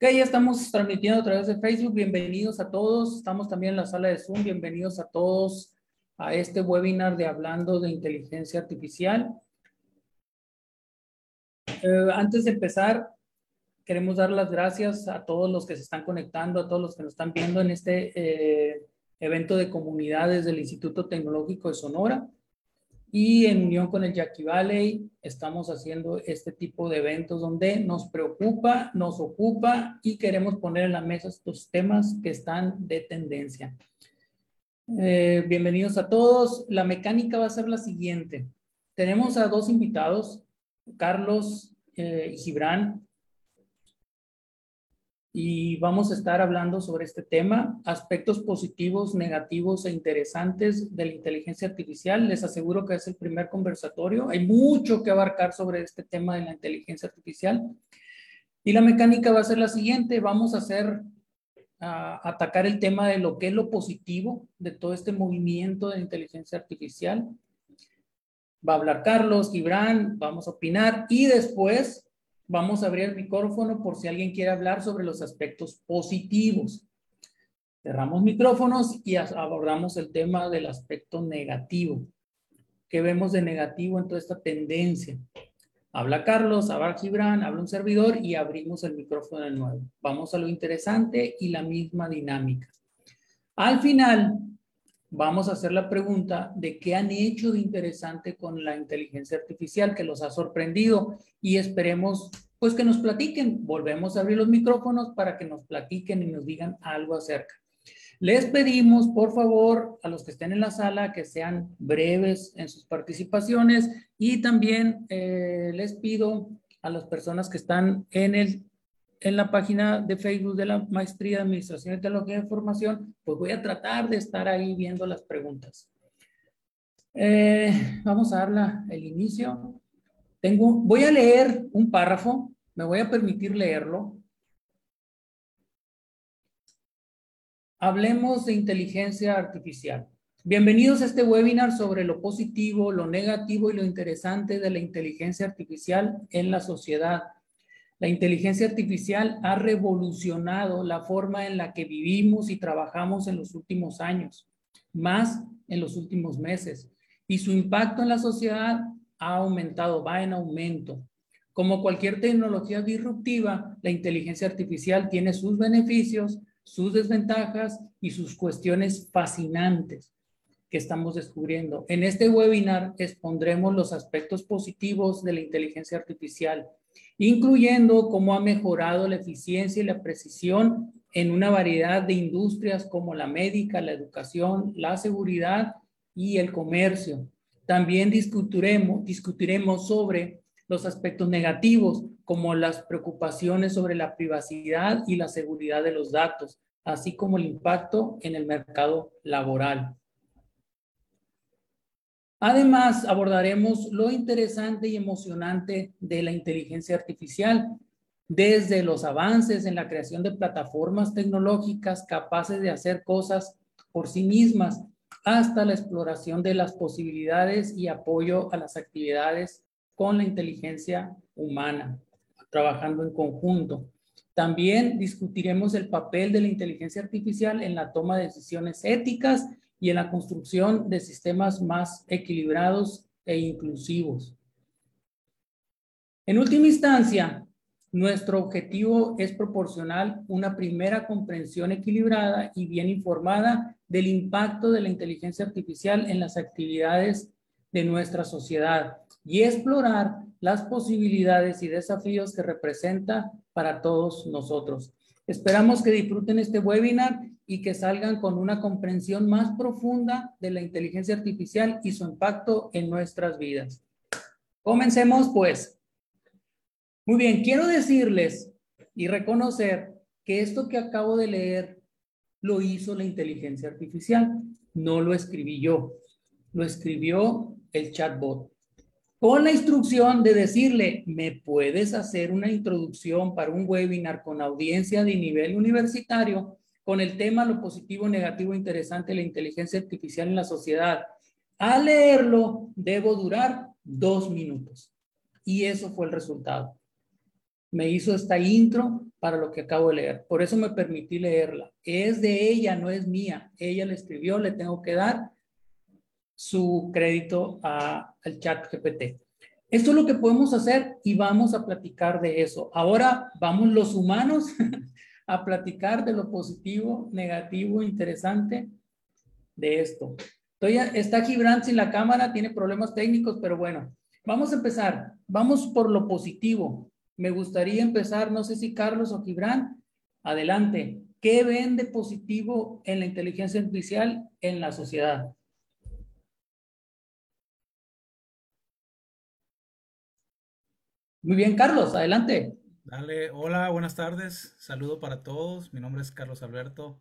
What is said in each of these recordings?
Ok, ya estamos transmitiendo a través de Facebook. Bienvenidos a todos. Estamos también en la sala de Zoom. Bienvenidos a todos a este webinar de Hablando de Inteligencia Artificial. Eh, antes de empezar, queremos dar las gracias a todos los que se están conectando, a todos los que nos están viendo en este eh, evento de comunidades del Instituto Tecnológico de Sonora. Y en unión con el Jackie Valley estamos haciendo este tipo de eventos donde nos preocupa, nos ocupa y queremos poner en la mesa estos temas que están de tendencia. Eh, bienvenidos a todos. La mecánica va a ser la siguiente. Tenemos a dos invitados, Carlos eh, y Gibran y vamos a estar hablando sobre este tema, aspectos positivos, negativos e interesantes de la inteligencia artificial. Les aseguro que es el primer conversatorio. Hay mucho que abarcar sobre este tema de la inteligencia artificial. Y la mecánica va a ser la siguiente. Vamos a hacer, a atacar el tema de lo que es lo positivo de todo este movimiento de inteligencia artificial. Va a hablar Carlos, Gibran, vamos a opinar y después Vamos a abrir el micrófono por si alguien quiere hablar sobre los aspectos positivos. Cerramos micrófonos y abordamos el tema del aspecto negativo. ¿Qué vemos de negativo en toda esta tendencia? Habla Carlos, habla Gibran, habla un servidor y abrimos el micrófono de nuevo. Vamos a lo interesante y la misma dinámica. Al final, vamos a hacer la pregunta de qué han hecho de interesante con la inteligencia artificial que los ha sorprendido y esperemos pues que nos platiquen. Volvemos a abrir los micrófonos para que nos platiquen y nos digan algo acerca. Les pedimos, por favor, a los que estén en la sala que sean breves en sus participaciones y también eh, les pido a las personas que están en el en la página de Facebook de la Maestría de Administración y Tecnología de Información, pues voy a tratar de estar ahí viendo las preguntas. Eh, vamos a dar el inicio. Tengo, voy a leer un párrafo, me voy a permitir leerlo. Hablemos de inteligencia artificial. Bienvenidos a este webinar sobre lo positivo, lo negativo y lo interesante de la inteligencia artificial en la sociedad la inteligencia artificial ha revolucionado la forma en la que vivimos y trabajamos en los últimos años, más en los últimos meses, y su impacto en la sociedad ha aumentado, va en aumento. Como cualquier tecnología disruptiva, la inteligencia artificial tiene sus beneficios, sus desventajas y sus cuestiones fascinantes que estamos descubriendo. En este webinar expondremos los aspectos positivos de la inteligencia artificial incluyendo cómo ha mejorado la eficiencia y la precisión en una variedad de industrias como la médica, la educación, la seguridad y el comercio. También discutiremos, discutiremos sobre los aspectos negativos, como las preocupaciones sobre la privacidad y la seguridad de los datos, así como el impacto en el mercado laboral. Además, abordaremos lo interesante y emocionante de la inteligencia artificial, desde los avances en la creación de plataformas tecnológicas capaces de hacer cosas por sí mismas, hasta la exploración de las posibilidades y apoyo a las actividades con la inteligencia humana, trabajando en conjunto. También discutiremos el papel de la inteligencia artificial en la toma de decisiones éticas y en la construcción de sistemas más equilibrados e inclusivos. En última instancia, nuestro objetivo es proporcionar una primera comprensión equilibrada y bien informada del impacto de la inteligencia artificial en las actividades de nuestra sociedad y explorar las posibilidades y desafíos que representa para todos nosotros. Esperamos que disfruten este webinar y que salgan con una comprensión más profunda de la inteligencia artificial y su impacto en nuestras vidas. Comencemos pues. Muy bien, quiero decirles y reconocer que esto que acabo de leer lo hizo la inteligencia artificial, no lo escribí yo, lo escribió el chatbot con la instrucción de decirle, ¿me puedes hacer una introducción para un webinar con audiencia de nivel universitario con el tema lo positivo, negativo, interesante la inteligencia artificial en la sociedad? Al leerlo, debo durar dos minutos. Y eso fue el resultado. Me hizo esta intro para lo que acabo de leer. Por eso me permití leerla. Es de ella, no es mía. Ella la escribió, le tengo que dar su crédito a, al chat GPT. Esto es lo que podemos hacer y vamos a platicar de eso. Ahora vamos los humanos a platicar de lo positivo, negativo, interesante de esto. está Gibran sin la cámara, tiene problemas técnicos, pero bueno, vamos a empezar. Vamos por lo positivo. Me gustaría empezar, no sé si Carlos o Gibran, adelante. ¿Qué ven de positivo en la inteligencia artificial en la sociedad? Muy bien, Carlos, adelante. Dale, hola, buenas tardes. Saludo para todos. Mi nombre es Carlos Alberto.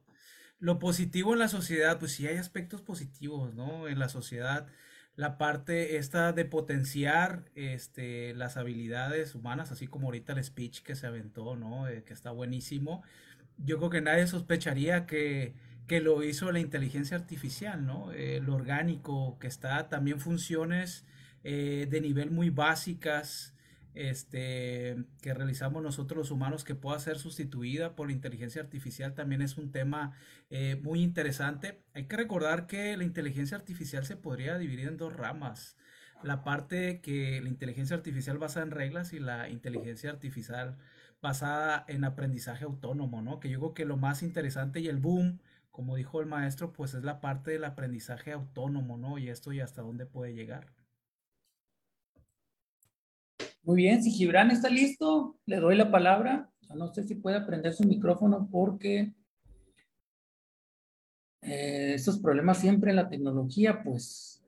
Lo positivo en la sociedad, pues sí hay aspectos positivos, ¿no? En la sociedad, la parte esta de potenciar este, las habilidades humanas, así como ahorita el speech que se aventó, ¿no? Eh, que está buenísimo. Yo creo que nadie sospecharía que, que lo hizo la inteligencia artificial, ¿no? Eh, orgánico, que está también funciones eh, de nivel muy básicas este, que realizamos nosotros los humanos que pueda ser sustituida por la inteligencia artificial también es un tema eh, muy interesante. Hay que recordar que la inteligencia artificial se podría dividir en dos ramas. La parte que la inteligencia artificial basada en reglas y la inteligencia artificial basada en aprendizaje autónomo, ¿no? Que yo creo que lo más interesante y el boom, como dijo el maestro, pues es la parte del aprendizaje autónomo, ¿no? Y esto y hasta dónde puede llegar. Muy bien, si Gibran está listo, le doy la palabra. No sé si puede prender su micrófono porque eh, estos problemas siempre en la tecnología, pues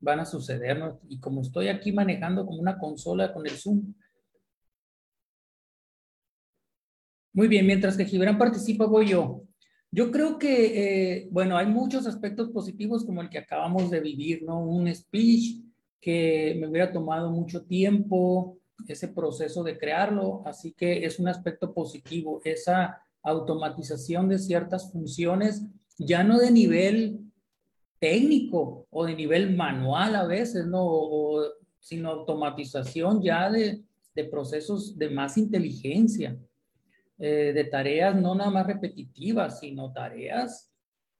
van a suceder, ¿no? Y como estoy aquí manejando como una consola con el Zoom. Muy bien, mientras que Gibran participa, voy yo. Yo creo que, eh, bueno, hay muchos aspectos positivos como el que acabamos de vivir, ¿no? Un speech, que me hubiera tomado mucho tiempo ese proceso de crearlo, así que es un aspecto positivo, esa automatización de ciertas funciones, ya no de nivel técnico o de nivel manual a veces, ¿no? sino automatización ya de, de, procesos de más inteligencia, eh, de tareas no nada más repetitivas, sino tareas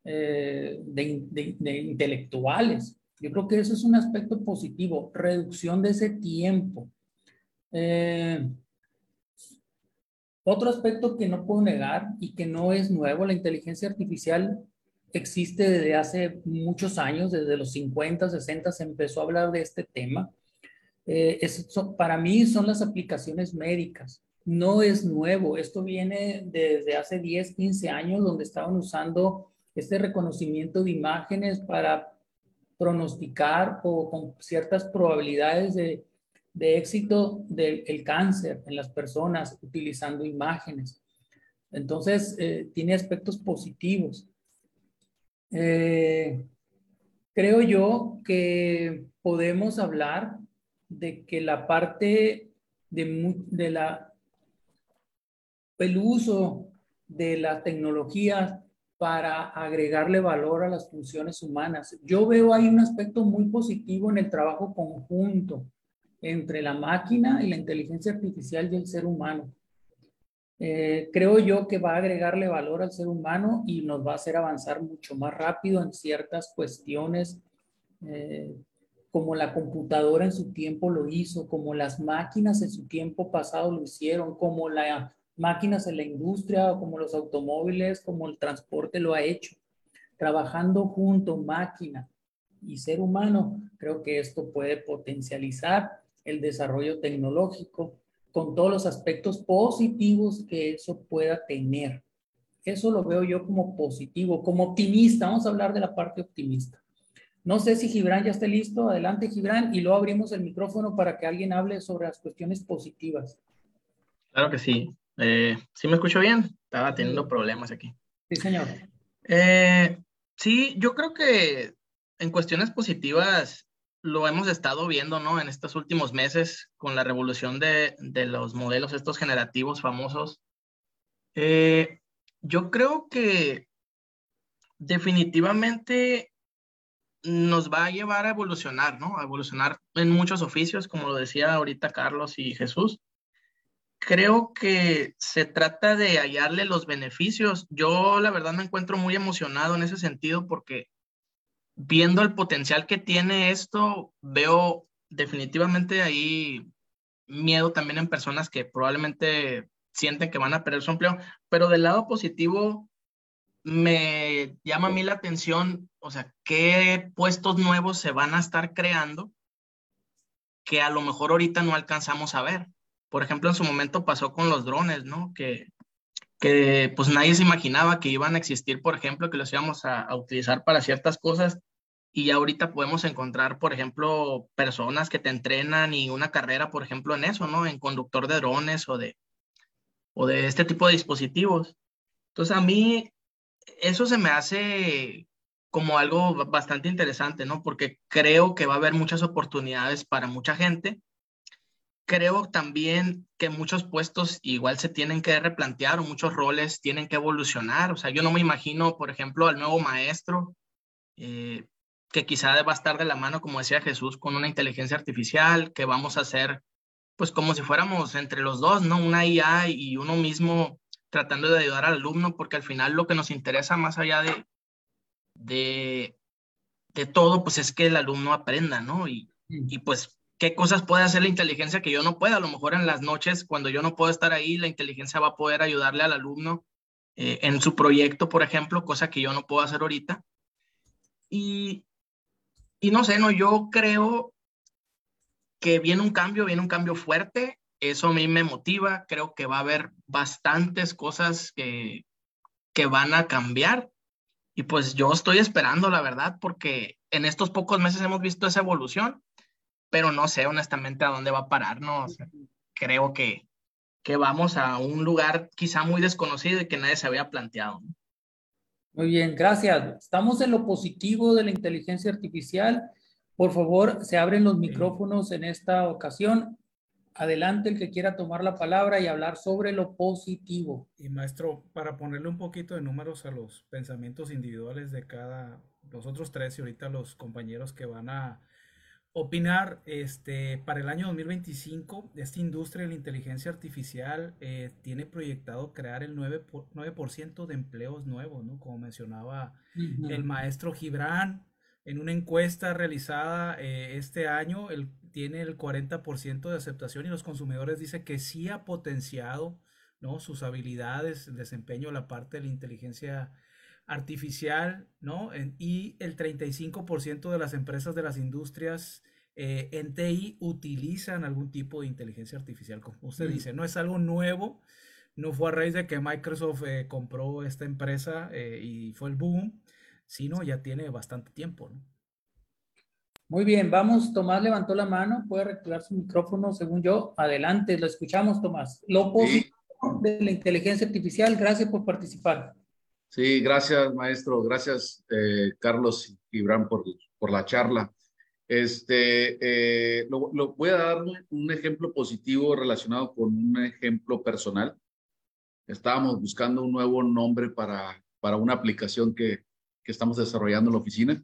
eh, de intelectuales. Yo creo que eso es un aspecto positivo, reducción de ese tiempo. Eh, otro aspecto que no puedo negar y que no es nuevo, la inteligencia artificial existe desde hace muchos años, desde los 50, 60 se empezó a hablar de este tema. Eh, para mí son las aplicaciones médicas. No es nuevo, esto viene desde hace 10, 15 años donde estaban usando este reconocimiento de imágenes para pronosticar o con ciertas probabilidades de, éxito del cáncer en las personas utilizando imágenes. Entonces, eh, tiene aspectos positivos. Eh, creo yo que podemos hablar de que la parte de, de la, el uso de la tecnología para agregarle valor a las funciones humanas. Yo veo ahí un aspecto muy positivo en el trabajo conjunto entre la máquina y la inteligencia artificial y el ser humano. Eh, creo yo que va a agregarle valor al ser humano y nos va a hacer avanzar mucho más rápido en ciertas cuestiones, eh, como la computadora en su tiempo lo hizo, como las máquinas en su tiempo pasado lo hicieron, como la máquinas en la industria, como los automóviles, como el transporte lo ha hecho. Trabajando junto, máquina y ser humano, creo que esto puede potencializar el desarrollo tecnológico con todos los aspectos positivos que eso pueda tener. Eso lo veo yo como positivo, como optimista. Vamos a hablar de la parte optimista. No sé si Gibran ya esté listo. Adelante, Gibran, y luego abrimos el micrófono para que alguien hable sobre las cuestiones positivas. Claro que sí. Eh, ¿Sí me escucho bien? Estaba teniendo problemas aquí. Sí, señor. Eh, sí, yo creo que en cuestiones positivas lo hemos estado viendo, ¿no? En estos últimos meses con la revolución de, los modelos estos generativos famosos. Eh, yo creo que definitivamente nos va a llevar a evolucionar, ¿no? A evolucionar en muchos oficios, como lo decía ahorita Carlos y Jesús. Creo que se trata de hallarle los beneficios. Yo la verdad me encuentro muy emocionado en ese sentido porque viendo el potencial que tiene esto, veo definitivamente ahí miedo también en personas que probablemente sienten que van a perder su empleo, pero del lado positivo me llama a mí la atención, o sea, qué puestos nuevos se van a estar creando que a lo mejor ahorita no alcanzamos a ver. Por ejemplo, en su momento pasó con los drones, ¿no? Que, que pues nadie se imaginaba que iban a existir, por ejemplo, que los íbamos a, a utilizar para ciertas cosas y ya ahorita podemos encontrar, por ejemplo, personas que te entrenan y una carrera, por ejemplo, en eso, ¿no? En conductor de drones o de, o de este tipo de dispositivos. Entonces, a mí eso se me hace como algo bastante interesante, ¿no? Porque creo que va a haber muchas oportunidades para mucha gente. Creo también que muchos puestos igual se tienen que replantear o muchos roles tienen que evolucionar. O sea, yo no me imagino, por ejemplo, al nuevo maestro eh, que quizá va a estar de la mano, como decía Jesús, con una inteligencia artificial, que vamos a hacer, pues como si fuéramos entre los dos, ¿no? Una IA y uno mismo tratando de ayudar al alumno, porque al final lo que nos interesa más allá de, de, de todo, pues es que el alumno aprenda, ¿no? Y, y pues, ¿qué cosas puede hacer la inteligencia que yo no pueda? A lo mejor en las noches, cuando yo no puedo estar ahí, la inteligencia va a poder ayudarle al alumno eh, en su proyecto, por ejemplo, cosa que yo no puedo hacer ahorita. Y, no sé, no, yo creo que viene un cambio, viene un cambio fuerte. Eso a mí me motiva. Creo que va a haber bastantes cosas que, que van a cambiar. Y pues yo estoy esperando, la verdad, porque en estos pocos meses hemos visto esa evolución, pero no sé honestamente a dónde va a parar, ¿no? creo que, que vamos a un lugar quizá muy desconocido y que nadie se había planteado. Muy bien, gracias. Estamos en lo positivo de la inteligencia artificial. Por favor, se abren los micrófonos en esta ocasión. Adelante el que quiera tomar la palabra y hablar sobre lo positivo. Y maestro, para ponerle un poquito de números a los pensamientos individuales de cada, nosotros tres y ahorita los compañeros que van a opinar, este, para el año 2025, esta industria de la inteligencia artificial eh, tiene proyectado crear el 9%, por, 9 de empleos nuevos, ¿no? Como mencionaba el maestro Gibran, en una encuesta realizada eh, este año, él tiene el 40% de aceptación y los consumidores dicen que sí ha potenciado, ¿no? Sus habilidades, el desempeño, la parte de la inteligencia artificial, ¿no? y el 35% de las empresas de las industrias eh, en TI utilizan algún tipo de inteligencia artificial, como usted dice, no es algo nuevo, no fue a raíz de que Microsoft eh, compró esta empresa eh, y fue el boom, sino ya tiene bastante tiempo, ¿no? Muy bien, vamos, Tomás levantó la mano, puede reactivar su micrófono, según yo. Adelante, lo escuchamos, Tomás. Lo positivo de la inteligencia artificial, gracias por participar. Sí, gracias, maestro. Gracias, eh, Carlos y Bran, por, por la charla. Este, eh, lo, lo, voy a dar un, un, ejemplo positivo relacionado con un ejemplo personal. Estábamos buscando un nuevo nombre para, para una aplicación que, que estamos desarrollando en la oficina.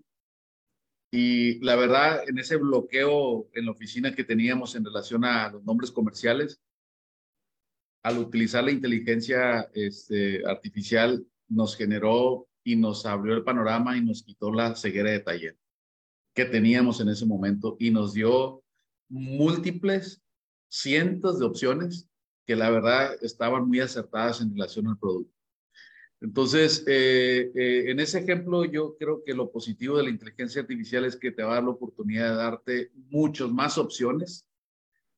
Y la verdad, en ese bloqueo en la oficina que teníamos en relación a los nombres comerciales, al utilizar la inteligencia este, artificial, nos generó y nos abrió el panorama y nos quitó la ceguera de taller que teníamos en ese momento y nos dio múltiples, cientos de opciones que la verdad estaban muy acertadas en relación al producto. Entonces, eh, eh, en ese ejemplo, yo creo que lo positivo de la inteligencia artificial es que te va a dar la oportunidad de darte muchas más opciones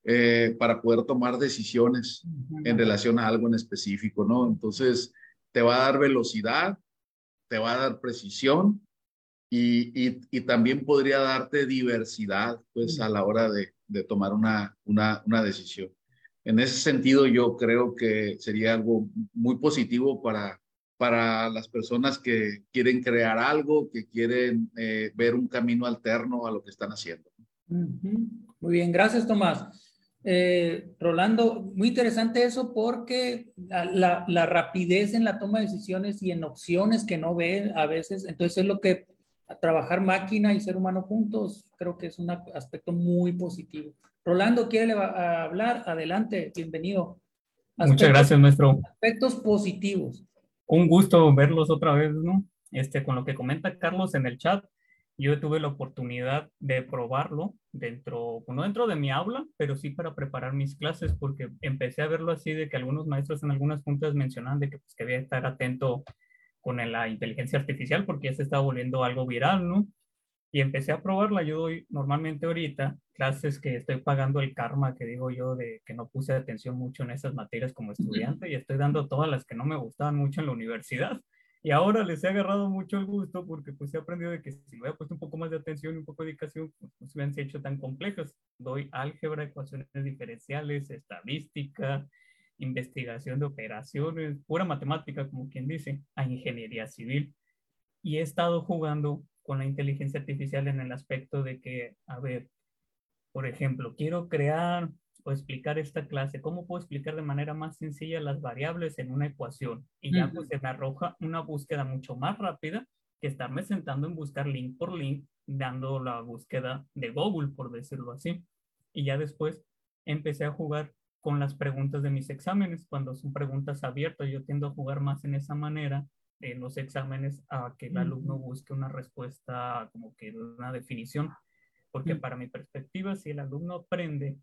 eh, para poder tomar decisiones en relación a algo en específico, ¿no? Entonces, te va a dar velocidad, te va a dar precisión y, y, y también podría darte diversidad, pues, a la hora de, de tomar una, una, una, decisión. En ese sentido, yo creo que sería algo muy positivo para, para las personas que quieren crear algo, que quieren eh, ver un camino alterno a lo que están haciendo. Muy bien, gracias Tomás. Eh, Rolando, muy interesante eso porque la, la, rapidez en la toma de decisiones y en opciones que no ve a veces, entonces es lo que trabajar máquina y ser humano juntos, creo que es un aspecto muy positivo. Rolando quiere hablar, adelante, bienvenido. Muchas gracias, maestro. Aspectos positivos. Un gusto verlos otra vez, ¿no? Este, con lo que comenta Carlos en el chat, yo tuve la oportunidad de probarlo dentro, no dentro de mi aula, pero sí para preparar mis clases, porque empecé a verlo así de que algunos maestros en algunas juntas mencionaban de que, pues, que había que estar atento con la inteligencia artificial porque ya se está volviendo algo viral, ¿no? Y empecé a probarla. Yo doy normalmente ahorita clases que estoy pagando el karma, que digo yo, de que no puse atención mucho en esas materias como estudiante y estoy dando todas las que no me gustaban mucho en la universidad. Y ahora les he agarrado mucho el gusto porque pues he aprendido de que si me hubiera puesto un poco más de atención y un poco de dedicación, pues no se hubieran hecho tan complejas. Doy álgebra, ecuaciones diferenciales, estadística, investigación de operaciones, pura matemática, como quien dice, a ingeniería civil. Y he estado jugando con la inteligencia artificial en el aspecto de que, a ver, por ejemplo, quiero crear o explicar esta clase, ¿cómo puedo explicar de manera más sencilla las variables en una ecuación? Y ya pues se me arroja una búsqueda mucho más rápida que estarme sentando en buscar link por link, dando la búsqueda de Google, por decirlo así. Y ya después empecé a jugar con las preguntas de mis exámenes, cuando son preguntas abiertas, yo tiendo a jugar más en esa manera en los exámenes a que el alumno busque una respuesta como que una definición, porque para mi perspectiva, si el alumno aprende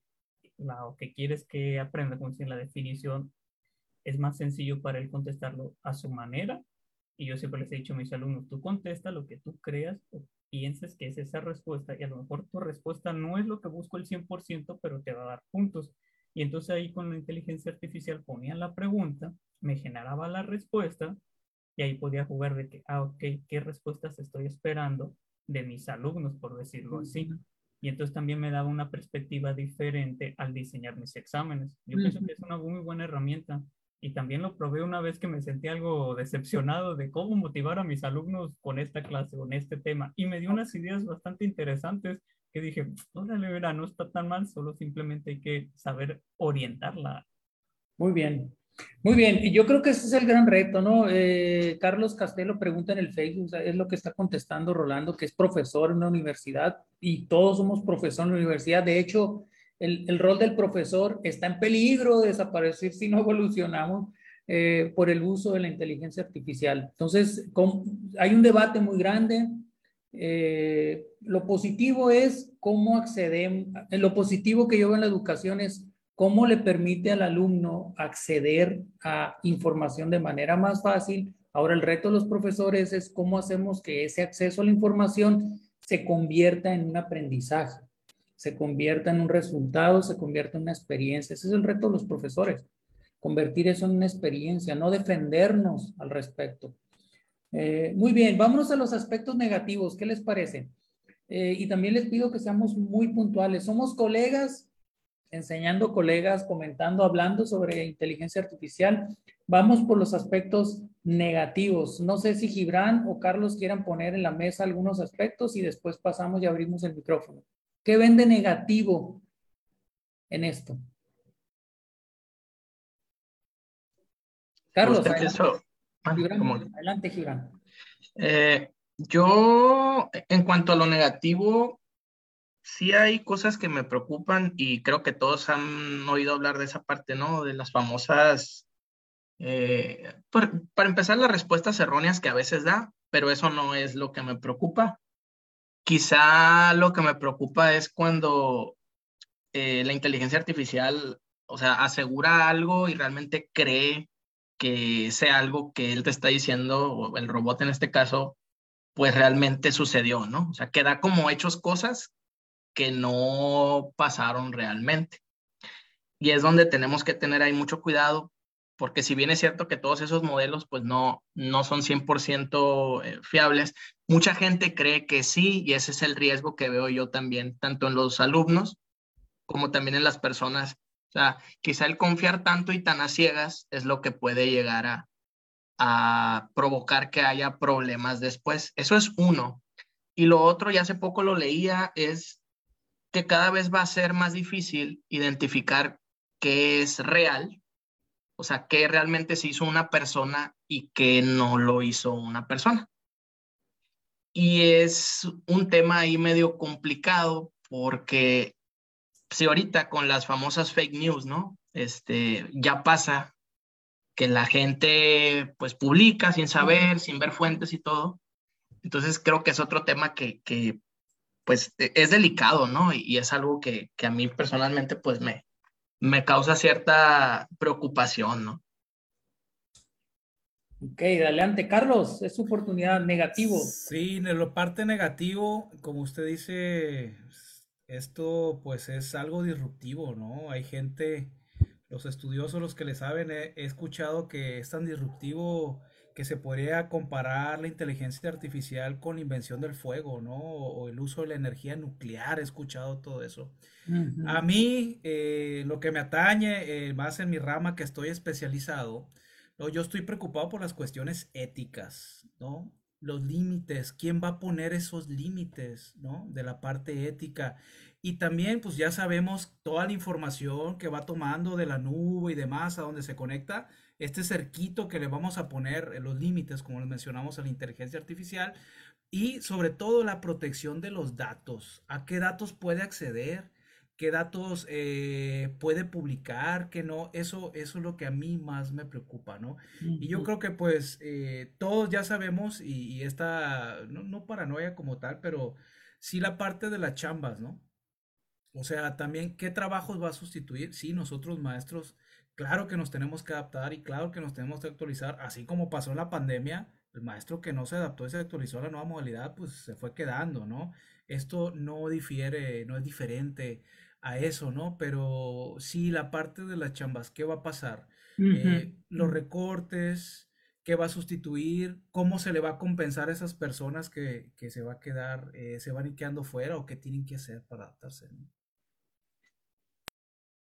lo que quieres que aprenda, como si la definición, es más sencillo para él contestarlo a su manera. Y yo siempre les he dicho a mis alumnos, tú contesta lo que tú creas o pienses que es esa respuesta y a lo mejor tu respuesta no es lo que busco el 100%, pero te va a dar puntos. Y entonces ahí con la inteligencia artificial ponía la pregunta, me generaba la respuesta y ahí podía jugar de que, ah, ok, ¿qué respuestas estoy esperando de mis alumnos, por decirlo así? y entonces también me daba una perspectiva diferente al diseñar mis exámenes. Yo pienso que es una muy buena herramienta y también lo probé una vez que me sentí algo decepcionado de cómo motivar a mis alumnos con esta clase, con este tema y me dio unas ideas bastante interesantes que dije, órale, verá, no está tan mal, solo simplemente hay que saber orientarla. Muy bien, muy bien, y yo creo que ese es el gran reto, ¿no? Eh, Carlos Castelo pregunta en el Facebook, es lo que está contestando Rolando, que es profesor en una universidad y todos somos profesores en la universidad. De hecho, el, el rol del profesor está en peligro de desaparecer si no evolucionamos eh, por el uso de la inteligencia artificial. Entonces, hay un debate muy grande. Eh, lo positivo es cómo accedemos, lo positivo que yo veo en la educación es cómo le permite al alumno acceder a información de manera más fácil. Ahora el reto de los profesores es cómo hacemos que ese acceso a la información se convierta en un aprendizaje, se convierta en un resultado, se convierta en una experiencia. Ese es el reto de los profesores, convertir eso en una experiencia, no defendernos al respecto. Eh, muy bien, vámonos a los aspectos negativos. ¿Qué les parece? Eh, y también les pido que seamos muy puntuales. Somos colegas enseñando colegas, comentando, hablando sobre inteligencia artificial. Vamos por los aspectos negativos. No sé si Gibran o Carlos quieran poner en la mesa algunos aspectos y después pasamos y abrimos el micrófono. ¿Qué ven de negativo en esto? Carlos, adelante, Gibran. Eh, yo, en cuanto a lo negativo, sí hay cosas que me preocupan y creo que todos han oído hablar de esa parte, ¿no? De las famosas, eh, para empezar, las respuestas erróneas que a veces da, pero eso no es lo que me preocupa. Quizá lo que me preocupa es cuando eh, la inteligencia artificial, o sea, asegura algo y realmente cree que sea algo que él te está diciendo, o el robot en este caso, pues realmente sucedió, ¿no? O sea, que da como hechos cosas que no pasaron realmente. Y es donde tenemos que tener ahí mucho cuidado, porque si bien es cierto que todos esos modelos pues no, no son 100% eh, fiables, mucha gente cree que sí, y ese es el riesgo que veo yo también, tanto en los alumnos como también en las personas. Sea, quizá el confiar tanto y tan a ciegas es lo que puede llegar a, a provocar que haya problemas después. Eso es uno. Y lo otro, ya hace poco lo leía, es que cada vez va a ser más difícil identificar qué es real, o sea, qué realmente se hizo una persona y qué no lo hizo una persona. Y es un tema ahí medio complicado porque si ahorita con las famosas fake news, ¿no? este, ya pasa que la gente pues publica sin saber, sin ver fuentes y todo. Entonces creo que es otro tema que, que pues e, es delicado, ¿no? Y, es algo que, que, a mí personalmente pues me, me causa cierta preocupación, ¿no? Ok, adelante, Carlos, es su oportunidad negativo. Sí, en lo parte negativo, como usted dice, esto pues es algo disruptivo, ¿no? Hay gente, los estudiosos, los que le saben, he, escuchado que es tan disruptivo que se podría comparar la inteligencia artificial con la invención del fuego, ¿no? O, el uso de la energía nuclear, he escuchado todo eso. A mí, eh, lo que me atañe, eh, más en mi rama que estoy especializado, ¿no? yo estoy preocupado por las cuestiones éticas, ¿no? Los límites, ¿quién va a poner esos límites, ¿no? De la parte ética. Y también, pues ya sabemos toda la información que va tomando de la nube y demás, a donde se conecta, este cerquito que le vamos a poner en los límites, como les mencionamos, a la inteligencia artificial, y sobre todo la protección de los datos. ¿A qué datos puede acceder? ¿Qué datos eh, puede publicar? ¿Qué no? Eso, eso es lo que a mí más me preocupa, ¿no? Y yo creo que pues eh, todos ya sabemos, y, esta, no, no paranoia como tal, pero sí la parte de las chambas, ¿no? O sea, también, ¿qué trabajos va a sustituir? Sí, nosotros maestros, claro que nos tenemos que adaptar y claro que nos tenemos que actualizar, así como pasó en la pandemia, el maestro que no se adaptó y se actualizó a la nueva modalidad, pues se fue quedando, ¿no? Esto no difiere, no es diferente a eso, ¿no? Pero sí, la parte de las chambas, ¿qué va a pasar? Eh, los recortes, ¿qué va a sustituir? ¿Cómo se le va a compensar a esas personas que, se va a quedar, eh, se van quedando fuera o qué tienen que hacer para adaptarse? ¿no?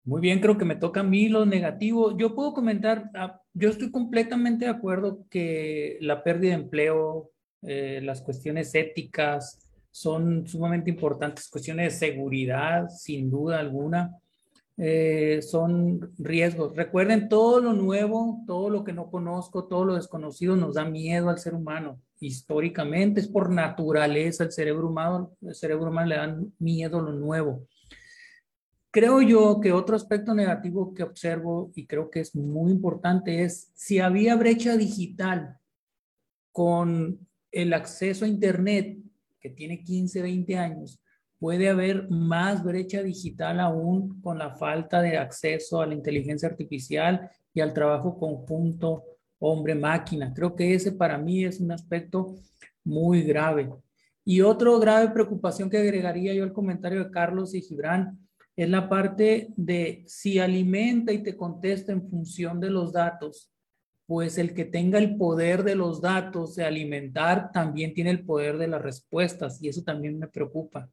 Muy bien, creo que me toca a mí lo negativo. Yo puedo comentar, ah, yo estoy completamente de acuerdo que la pérdida de empleo, eh, las cuestiones éticas son sumamente importantes, cuestiones de seguridad, sin duda alguna, eh, son riesgos. Recuerden, todo lo nuevo, todo lo que no conozco, todo lo desconocido nos da miedo al ser humano. Históricamente es por naturaleza el cerebro humano, el cerebro humano le da miedo a lo nuevo. Creo yo que otro aspecto negativo que observo y creo que es muy importante es si había brecha digital con el acceso a Internet, que tiene 15, 20 años, puede haber más brecha digital aún con la falta de acceso a la inteligencia artificial y al trabajo conjunto hombre-máquina. Creo que ese para mí es un aspecto muy grave. Y otra grave preocupación que agregaría yo al comentario de Carlos y Gibran es la parte de si alimenta y te contesta en función de los datos, pues el que tenga el poder de los datos de alimentar también tiene el poder de las respuestas y eso también me preocupa.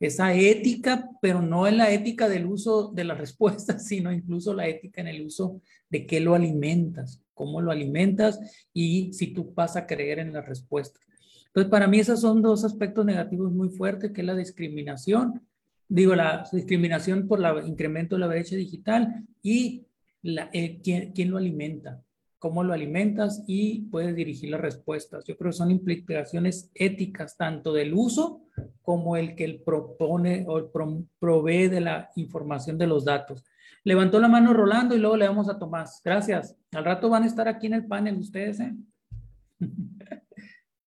Esa ética, pero no en la ética del uso de las respuestas, sino incluso la ética en el uso de qué lo alimentas, cómo lo alimentas y si tú vas a creer en las respuestas. Entonces, para mí esos son dos aspectos negativos muy fuertes, que es la discriminación digo, la discriminación por el incremento de la brecha digital y la, eh, ¿quién, lo alimenta, cómo lo alimentas y puedes dirigir las respuestas. Yo creo que son implicaciones éticas tanto del uso como el que él propone o provee de la información de los datos. Levantó la mano Rolando y luego le damos a Tomás. Gracias. Al rato van a estar aquí en el panel ustedes, ¿eh?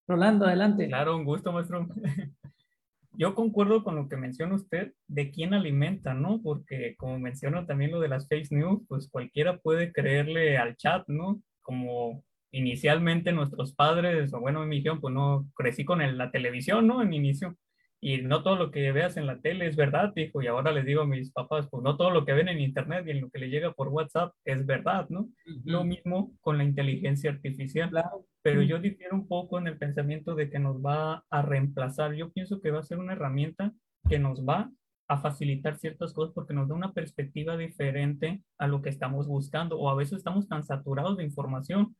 Rolando, adelante. Claro, un gusto, maestro. yo concuerdo con lo que menciona usted de quién alimenta, ¿no? Porque como menciona también lo de las fake news, pues cualquiera puede creerle al chat, ¿no? Como inicialmente nuestros padres, o bueno, en mi pues no crecí con la televisión, ¿no? En inicio. Y no todo lo que veas en la tele es verdad, hijo. Y ahora les digo a mis papás, pues no todo lo que ven en internet y en lo que les llega por WhatsApp es verdad, ¿no? Lo mismo con la inteligencia artificial. Pero yo difiero un poco en el pensamiento de que nos va a reemplazar. Yo pienso que va a ser una herramienta que nos va a facilitar ciertas cosas porque nos da una perspectiva diferente a lo que estamos buscando. O a veces estamos tan saturados de información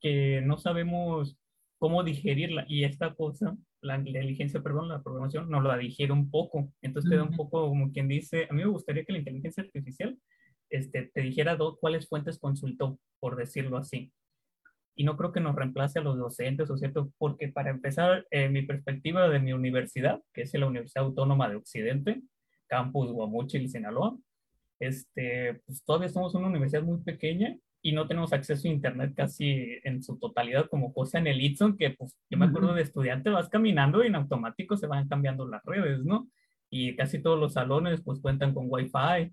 que no sabemos cómo digerirla. Y esta cosa, la inteligencia, perdón, la programación, nos la digiere un poco. Entonces te da un poco como quien dice, a mí me gustaría que la inteligencia artificial este, te dijera cuáles fuentes consultó, por decirlo así. Y no creo que nos reemplace a los docentes, ¿o cierto? Porque para empezar, eh, mi perspectiva de mi universidad, que es la Universidad Autónoma de Occidente, Campus Guamuchil, Sinaloa, este, pues todavía somos una universidad muy pequeña y no tenemos acceso a internet casi en su totalidad como cosa en el Itson, que pues yo me acuerdo de estudiante, vas caminando y en automático se van cambiando las redes, ¿no? Y casi todos los salones pues cuentan con Wi-Fi,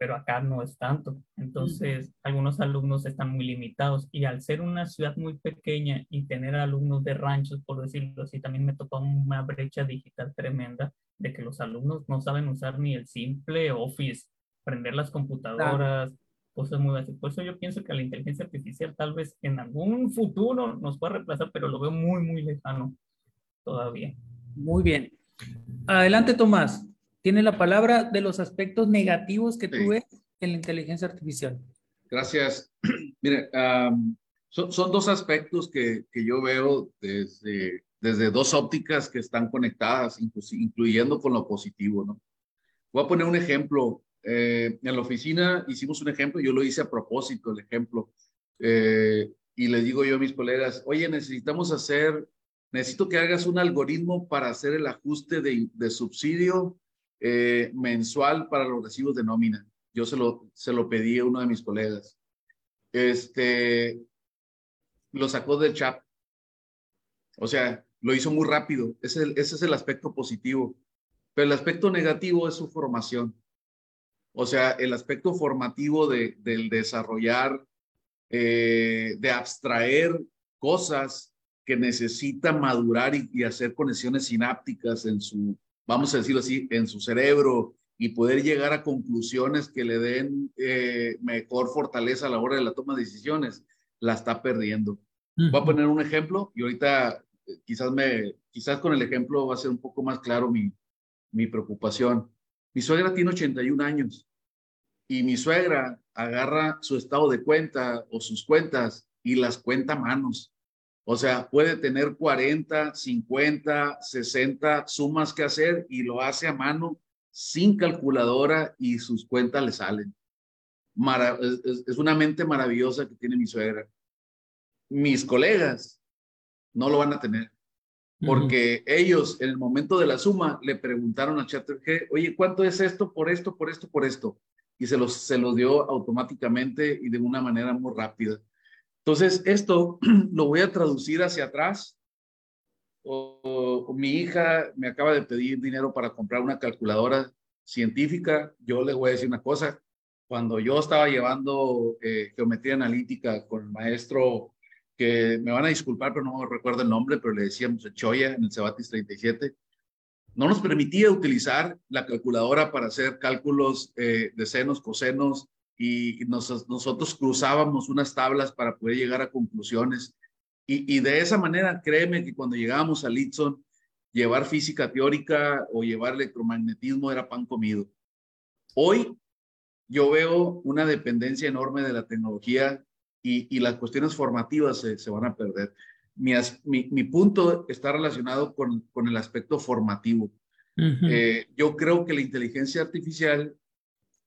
pero acá no es tanto. Entonces, algunos alumnos están muy limitados y al ser una ciudad muy pequeña y tener alumnos de ranchos, por decirlo así, también me tocó una brecha digital tremenda de que los alumnos no saben usar ni el simple Office, prender las computadoras, cosas muy básicas. Por eso yo pienso que la inteligencia artificial tal vez en algún futuro nos pueda reemplazar, pero lo veo muy, muy lejano todavía. Muy bien. Adelante, Tomás. Tiene la palabra de los aspectos negativos que tú ves en la inteligencia artificial. Gracias. Mire, son, son, dos aspectos que, que, yo veo desde, desde dos ópticas que están conectadas, incluyendo con lo positivo, ¿no? Voy a poner un ejemplo. Eh, en la oficina hicimos un ejemplo, yo lo hice a propósito, el ejemplo, eh, y le digo yo a mis colegas, oye, necesitamos hacer, necesito que hagas un algoritmo para hacer el ajuste de, de subsidio eh, mensual para los recibos de nómina. Yo se lo, se lo pedí a uno de mis colegas. Este, lo sacó del chat. O sea, lo hizo muy rápido. Ese, ese es el aspecto positivo. Pero el aspecto negativo es su formación. O sea, el aspecto formativo de, del desarrollar, eh, de abstraer cosas que necesita madurar y, hacer conexiones sinápticas en su, vamos a decirlo así, en su cerebro y poder llegar a conclusiones que le den eh, mejor fortaleza a la hora de la toma de decisiones, la está perdiendo. Voy a poner un ejemplo y ahorita eh, quizás me, quizás con el ejemplo va a ser un poco más claro mi, mi preocupación. Mi suegra tiene 81 años y mi suegra agarra su estado de cuenta o sus cuentas y las cuenta a manos. O sea, puede tener 40, 50, 60 sumas que hacer y lo hace a mano sin calculadora y sus cuentas le salen. es, una mente maravillosa que tiene mi suegra. Mis colegas no lo van a tener porque ellos en el momento de la suma le preguntaron a ChatGPT, oye, ¿cuánto es esto por esto, por esto, por esto? Y se los, se los dio automáticamente y de una manera muy rápida. Entonces, esto lo voy a traducir hacia atrás. O, mi hija me acaba de pedir dinero para comprar una calculadora científica. Yo le voy a decir una cosa. Cuando yo estaba llevando eh, geometría analítica con el maestro que me van a disculpar, pero no recuerdo el nombre, pero le decíamos Choya en el Cebatis 37, no nos permitía utilizar la calculadora para hacer cálculos eh, de senos, cosenos, y nosotros cruzábamos unas tablas para poder llegar a conclusiones. Y, y de esa manera, créeme que cuando llegábamos a Litson, llevar física teórica o llevar electromagnetismo era pan comido. Hoy yo veo una dependencia enorme de la tecnología y, las cuestiones formativas se, van a perder. Mi, mi, punto está relacionado con, con el aspecto formativo. Eh, yo creo que la inteligencia artificial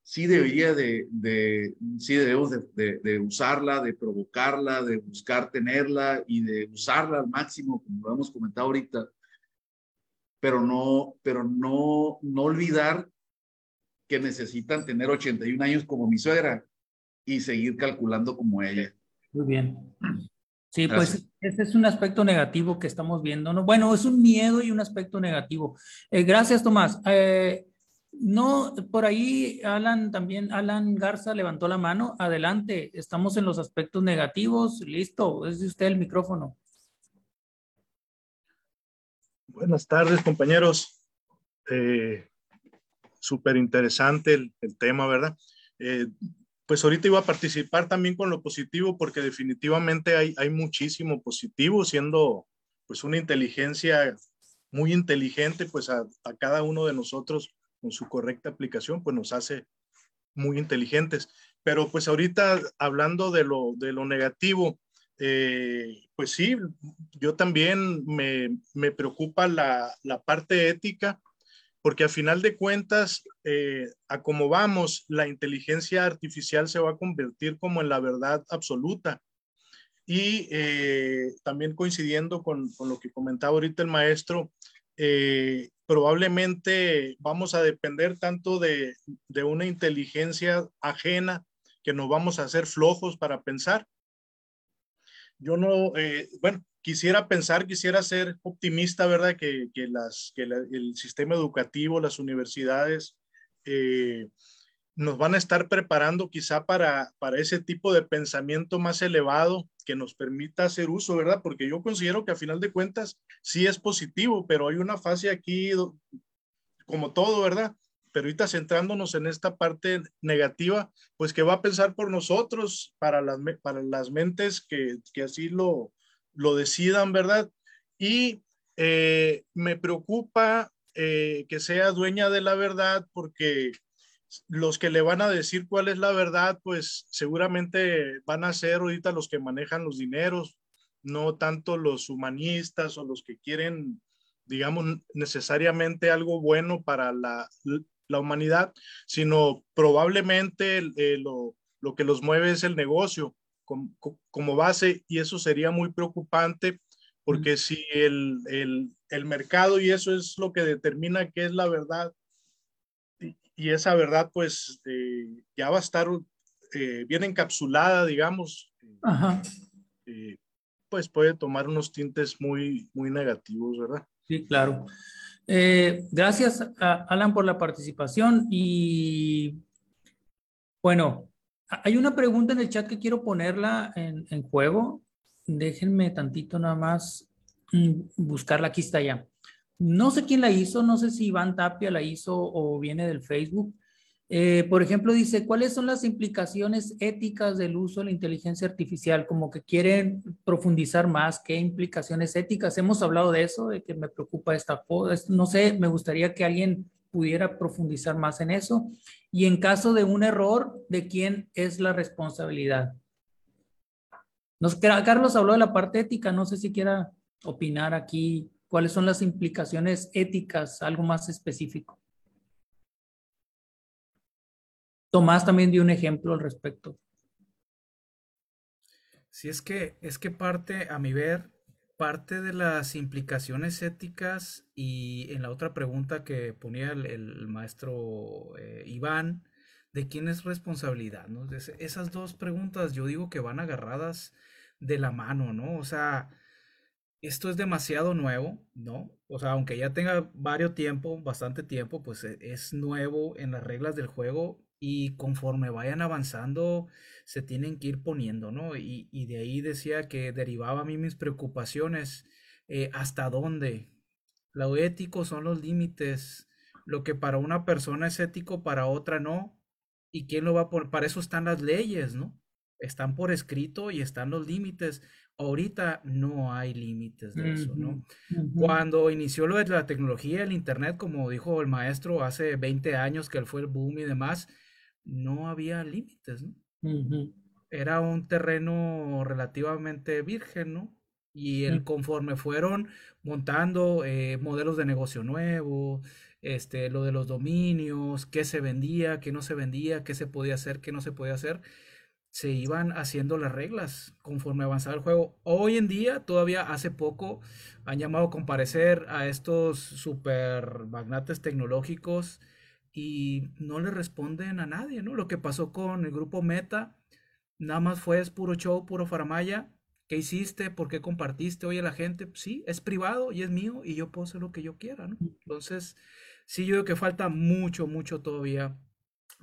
sí debería de, de sí debemos de, de, usarla, de provocarla, de buscar tenerla y de usarla al máximo, como lo hemos comentado ahorita, pero no, pero no, no olvidar que necesitan tener 81 años como mi suegra y seguir calculando como ella. Muy bien. Sí, pues ese es un aspecto negativo que estamos viendo. ¿no? Bueno, es un miedo y un aspecto negativo. Eh, gracias, Tomás. Eh, no, por ahí Alan también, Alan Garza levantó la mano. Adelante, estamos en los aspectos negativos. Listo, es de usted el micrófono. Buenas tardes, compañeros. Eh, Súper interesante el, tema, ¿verdad? Eh, pues ahorita iba a participar también con lo positivo porque definitivamente hay, hay muchísimo positivo siendo pues una inteligencia muy inteligente, pues a, cada uno de nosotros con su correcta aplicación, pues nos hace muy inteligentes. Pero pues ahorita hablando de lo, de lo negativo, eh, pues sí, yo también me, me preocupa la, la parte ética porque a final de cuentas, eh, a como vamos, la inteligencia artificial se va a convertir como en la verdad absoluta. Y eh, también coincidiendo con, con, lo que comentaba ahorita el maestro, eh, probablemente vamos a depender tanto de, de, una inteligencia ajena que nos vamos a hacer flojos para pensar. Yo no, eh, bueno, quisiera pensar, quisiera ser optimista, ¿verdad? Que, que las, que el sistema educativo, las universidades, eh, nos van a estar preparando quizá para, para ese tipo de pensamiento más elevado que nos permita hacer uso, ¿verdad? Porque yo considero que a final de cuentas sí es positivo, pero hay una fase aquí, como todo, ¿verdad? Pero ahorita centrándonos en esta parte negativa, pues que va a pensar por nosotros, para las, para las mentes que, que así lo, lo decidan, ¿verdad? Y eh, me preocupa eh, que sea dueña de la verdad porque los que le van a decir cuál es la verdad, pues seguramente van a ser ahorita los que manejan los dineros, no tanto los humanistas o los que quieren, digamos, necesariamente algo bueno para la, la humanidad, sino probablemente eh, lo, lo, que los mueve es el negocio como, como, base y eso sería muy preocupante porque si el, el, el mercado y eso es lo que determina qué es la verdad, y esa verdad pues eh, ya va a estar eh, bien encapsulada, digamos, eh, pues puede tomar unos tintes muy, muy negativos, ¿verdad? Sí, claro. gracias, Alan, por la participación. Y bueno, hay una pregunta en el chat que quiero ponerla en, en juego. Déjenme tantito nada más mm, buscarla. Aquí está ya. No sé quién la hizo, no sé si Iván Tapia la hizo o viene del Facebook. Eh, por ejemplo, dice, ¿cuáles son las implicaciones éticas del uso de la inteligencia artificial? Como que quieren profundizar más, ¿qué implicaciones éticas? Hemos hablado de eso, de que me preocupa esta No sé, me gustaría que alguien pudiera profundizar más en eso. Y en caso de un error, ¿de quién es la responsabilidad? Carlos habló de la parte ética, no sé si quiera opinar aquí ¿Cuáles son las implicaciones éticas? Algo más específico. Tomás también dio un ejemplo al respecto. Sí, es que, es que parte, a mi ver, parte de las implicaciones éticas y en la otra pregunta que ponía el, maestro eh, Iván, ¿de quién es responsabilidad? esas dos preguntas yo digo que van agarradas de la mano, ¿no? O sea, esto es demasiado nuevo, ¿no? O sea, aunque ya tenga varios tiempo, bastante tiempo, pues e, es nuevo en las reglas del juego y conforme vayan avanzando se tienen que ir poniendo, ¿no? Y, de ahí decía que derivaba a mí mis preocupaciones, eh, hasta dónde. Lo ético son los límites, lo que para una persona es ético, para otra no. ¿Y quién lo va a poner? Para eso están las leyes, ¿no? Están por escrito y están los límites ahorita no hay límites de eso, ¿no? Cuando inició lo de la tecnología, el Internet, como dijo el maestro hace 20 años que él fue el boom y demás, no había límites, ¿no? Era un terreno relativamente virgen, ¿no? Y el, conforme fueron montando eh, modelos de negocio nuevo, este, lo de los dominios, qué se vendía, qué no se vendía, qué se podía hacer, qué no se podía hacer, se iban haciendo las reglas conforme avanzaba el juego. Hoy en día, todavía hace poco, han llamado a comparecer a estos super magnates tecnológicos y no le responden a nadie, ¿no? Lo que pasó con el grupo Meta, nada más fue es puro show, puro faramaya. ¿Qué hiciste? ¿Por qué compartiste? Oye, la gente, sí, es privado y es mío y yo puedo hacer lo que yo quiera, ¿no? Entonces, sí, yo creo que falta mucho, mucho todavía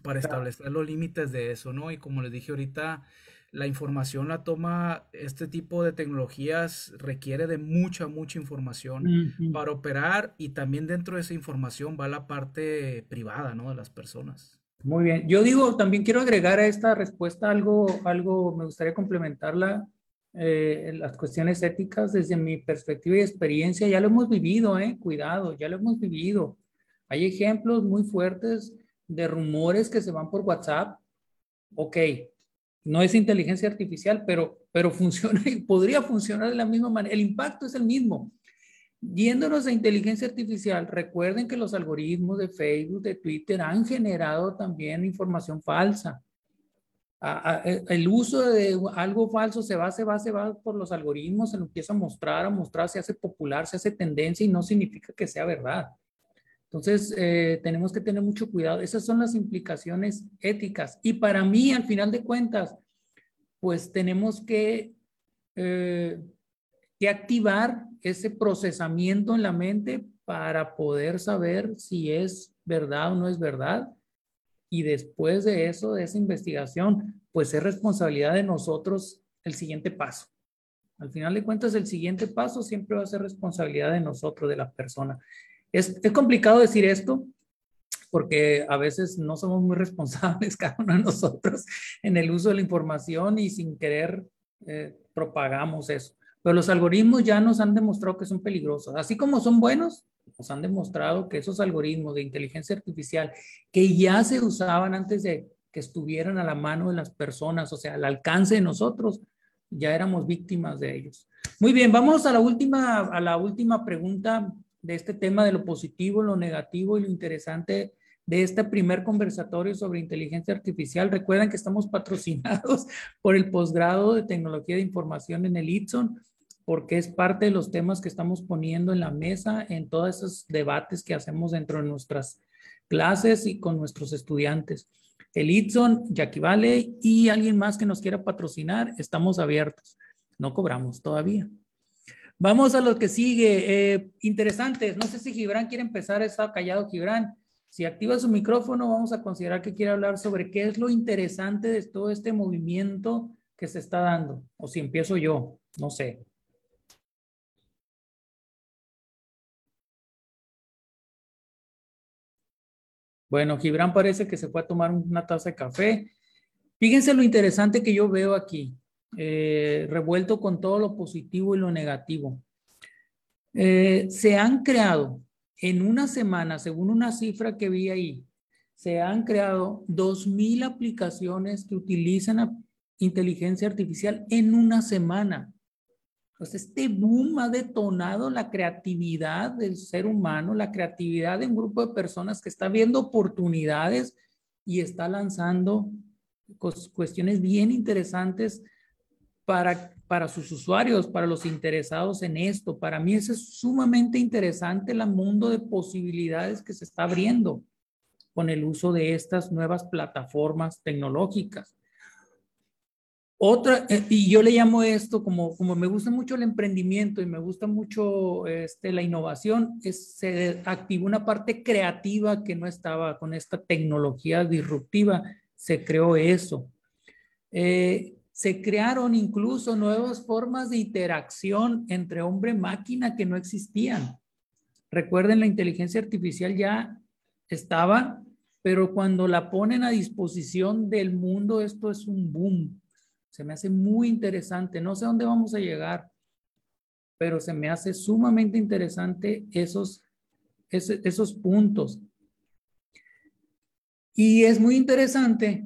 para establecer los límites de eso, ¿no? Y como les dije ahorita, la información la toma, este tipo de tecnologías requiere de mucha, mucha información para operar y también dentro de esa información va la parte privada, ¿no? De las personas. Muy bien. Yo digo, también quiero agregar a esta respuesta algo, algo me gustaría complementarla, eh, las cuestiones éticas desde mi perspectiva y experiencia, ya lo hemos vivido, ¿eh? Cuidado, ya lo hemos vivido. Hay ejemplos muy fuertes de rumores que se van por WhatsApp, ok, no es inteligencia artificial, pero, pero funciona y podría funcionar de la misma manera. El impacto es el mismo. Yéndonos a inteligencia artificial, recuerden que los algoritmos de Facebook, de Twitter han generado también información falsa. E, el uso de algo falso se va, se va, se va por los algoritmos, se lo empieza a mostrar, a mostrar, se hace popular, se hace tendencia y no significa que sea verdad. Entonces, eh, tenemos que tener mucho cuidado. Esas son las implicaciones éticas. Y para mí, al final de cuentas, pues tenemos que, eh, que activar ese procesamiento en la mente para poder saber si es verdad o no es verdad y después de eso, de esa investigación, pues es responsabilidad de nosotros el siguiente paso. Al final de cuentas, el siguiente paso siempre va a ser responsabilidad de nosotros, de la persona. Es, es complicado decir esto porque a veces no somos muy responsables cada uno de nosotros en el uso de la información y sin querer eh, propagamos eso. Pero los algoritmos ya nos han demostrado que son peligrosos. Así como son buenos, nos han demostrado que esos algoritmos de inteligencia artificial que ya se usaban antes de que estuvieran a la mano de las personas, o sea, al alcance de nosotros, ya éramos víctimas de ellos. Muy bien, vamos a la última, a la última pregunta de este tema de lo positivo, lo negativo y lo interesante de este primer conversatorio sobre inteligencia artificial. Recuerden que estamos patrocinados por el posgrado de tecnología de información en el ITSON porque es parte de los temas que estamos poniendo en la mesa en todos esos debates que hacemos dentro de nuestras clases y con nuestros estudiantes. El Itson, Jackie Vale y alguien más que nos quiera patrocinar, estamos abiertos. No cobramos todavía. Vamos a lo que sigue. Eh, interesantes. No sé si Gibran quiere empezar. Está callado Gibran. Si activa su micrófono, vamos a considerar que quiere hablar sobre qué es lo interesante de todo este movimiento que se está dando. O si empiezo yo, no sé. Bueno, Gibran parece que se fue a tomar una taza de café. Fíjense lo interesante que yo veo aquí, eh, revuelto con todo lo positivo y lo negativo. Eh, se han creado en una semana, según una cifra que vi ahí, se han creado 2.000 aplicaciones que utilizan inteligencia artificial en una semana. Entonces, este boom ha detonado la creatividad del ser humano, la creatividad de un grupo de personas que está viendo oportunidades y está lanzando cuestiones bien interesantes para, para sus usuarios, para los interesados en esto. Para mí es sumamente interesante el mundo de posibilidades que se está abriendo con el uso de estas nuevas plataformas tecnológicas. Otra, eh, y yo le llamo esto, como, como me gusta mucho el emprendimiento y me gusta mucho este, la innovación, es, se activó una parte creativa que no estaba con esta tecnología disruptiva, se creó eso. Eh, se crearon incluso nuevas formas de interacción entre hombre-máquina que no existían. Recuerden, la inteligencia artificial ya estaba, pero cuando la ponen a disposición del mundo, esto es un boom se me hace muy interesante. No sé dónde vamos a llegar, pero se me hace sumamente interesante esos, esos, puntos. Y es muy interesante,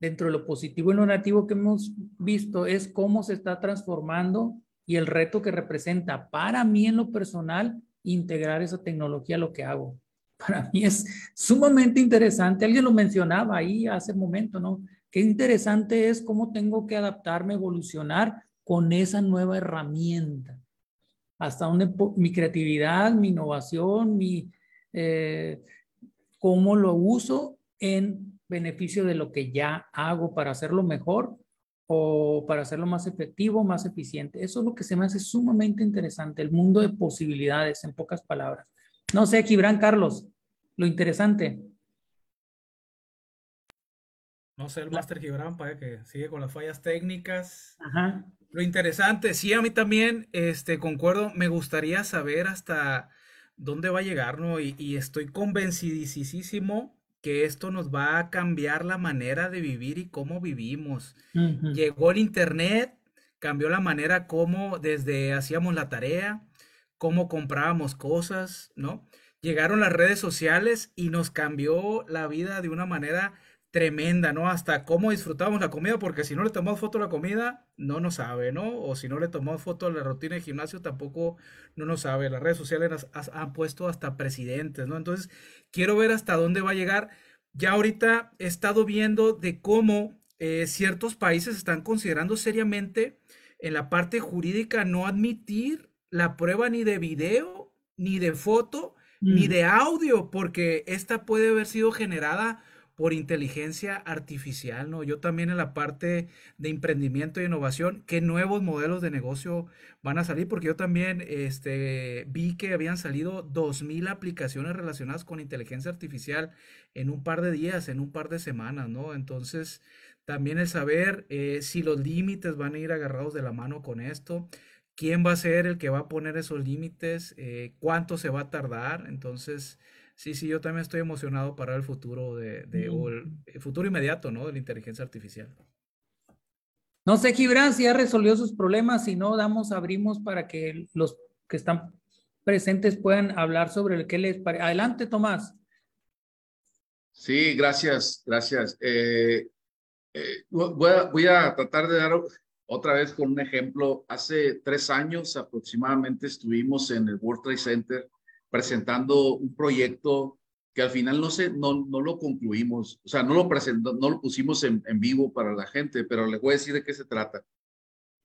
dentro de lo positivo y lo negativo que hemos visto, es cómo se está transformando y el reto que representa para mí en lo personal integrar esa tecnología a lo que hago. Para mí es sumamente interesante. Alguien lo mencionaba ahí hace un momento, ¿no? Qué interesante es cómo tengo que adaptarme, evolucionar con esa nueva herramienta. Hasta donde mi creatividad, mi innovación, mi, eh, cómo lo uso en beneficio de lo que ya hago para hacerlo mejor o para hacerlo más efectivo, más eficiente. Eso es lo que se me hace sumamente interesante, el mundo de posibilidades, en pocas palabras. No sé, Gibran Carlos, lo interesante. No sé, el Master Gibran para que sigue con las fallas técnicas. Ajá. Lo interesante, sí, a mí también, este, concuerdo, me gustaría saber hasta dónde va a llegar, ¿no? Y, estoy convencidísimo que esto nos va a cambiar la manera de vivir y cómo vivimos. Llegó el Internet, cambió la manera como desde hacíamos la tarea, cómo comprábamos cosas, ¿no? Llegaron las redes sociales y nos cambió la vida de una manera tremenda, ¿no? Hasta cómo disfrutamos la comida, porque si no le tomamos foto a la comida, no nos sabe, ¿no? O si no le tomamos foto a la rutina de gimnasio, tampoco no nos sabe. Las redes sociales han puesto hasta presidentes, ¿no? Entonces, quiero ver hasta dónde va a llegar. Ya ahorita he estado viendo de cómo eh, ciertos países están considerando seriamente en la parte jurídica no admitir la prueba ni de video, ni de foto, ni mm. de audio, porque esta puede haber sido generada por inteligencia artificial, ¿no? Yo también en la parte de emprendimiento e innovación, ¿qué nuevos modelos de negocio van a salir? Porque yo también este, vi que habían salido 2.000 aplicaciones relacionadas con inteligencia artificial en un par de días, en un par de semanas, ¿no? Entonces, también el saber eh, si los límites van a ir agarrados de la mano con esto, quién va a ser el que va a poner esos límites, eh, cuánto se va a tardar, entonces Sí, sí, yo también estoy emocionado para el futuro de, o el, futuro inmediato, ¿no? De la inteligencia artificial. No sé, Gibran, si ya resolvió sus problemas, si no, damos, abrimos para que los que están presentes puedan hablar sobre el que les parece. Adelante, Tomás. Sí, gracias, gracias. Eh, eh, voy, a, voy a tratar de dar otra vez con un ejemplo. Hace tres años aproximadamente estuvimos en el World Trade Center presentando un proyecto que al final no, se, no, no lo concluimos, o sea, no lo, presentó, no lo pusimos en, en, vivo para la gente, pero les voy a decir de qué se trata.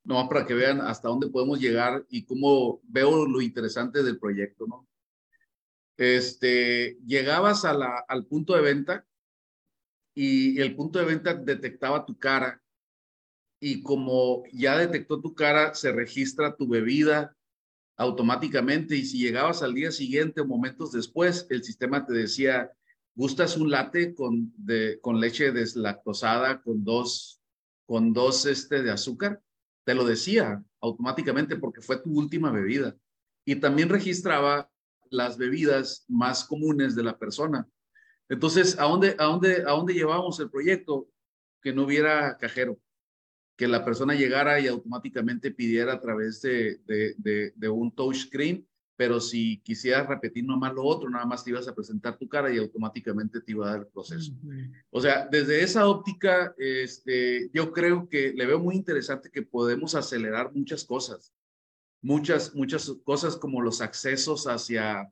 No, para que vean hasta dónde podemos llegar y cómo veo lo interesante del proyecto, ¿no? Este, llegabas a al punto de venta y el punto de venta detectaba tu cara y como ya detectó tu cara, se registra tu bebida, automáticamente y si llegabas al día siguiente o momentos después, el sistema te decía, ¿gustas un latte con, de, con leche deslactosada con dos, con dos este, de azúcar? Te lo decía automáticamente porque fue tu última bebida. Y también registraba las bebidas más comunes de la persona. Entonces, ¿a dónde, a dónde, a dónde llevamos el proyecto? Que no hubiera cajero que la persona llegara y automáticamente pidiera a través de, de, de, un touchscreen, pero si quisieras repetir nomás lo otro, nada más te ibas a presentar tu cara y automáticamente te iba a dar el proceso. O sea, desde esa óptica, este, yo creo que le veo muy interesante que podemos acelerar muchas cosas, muchas, muchas cosas como los accesos hacia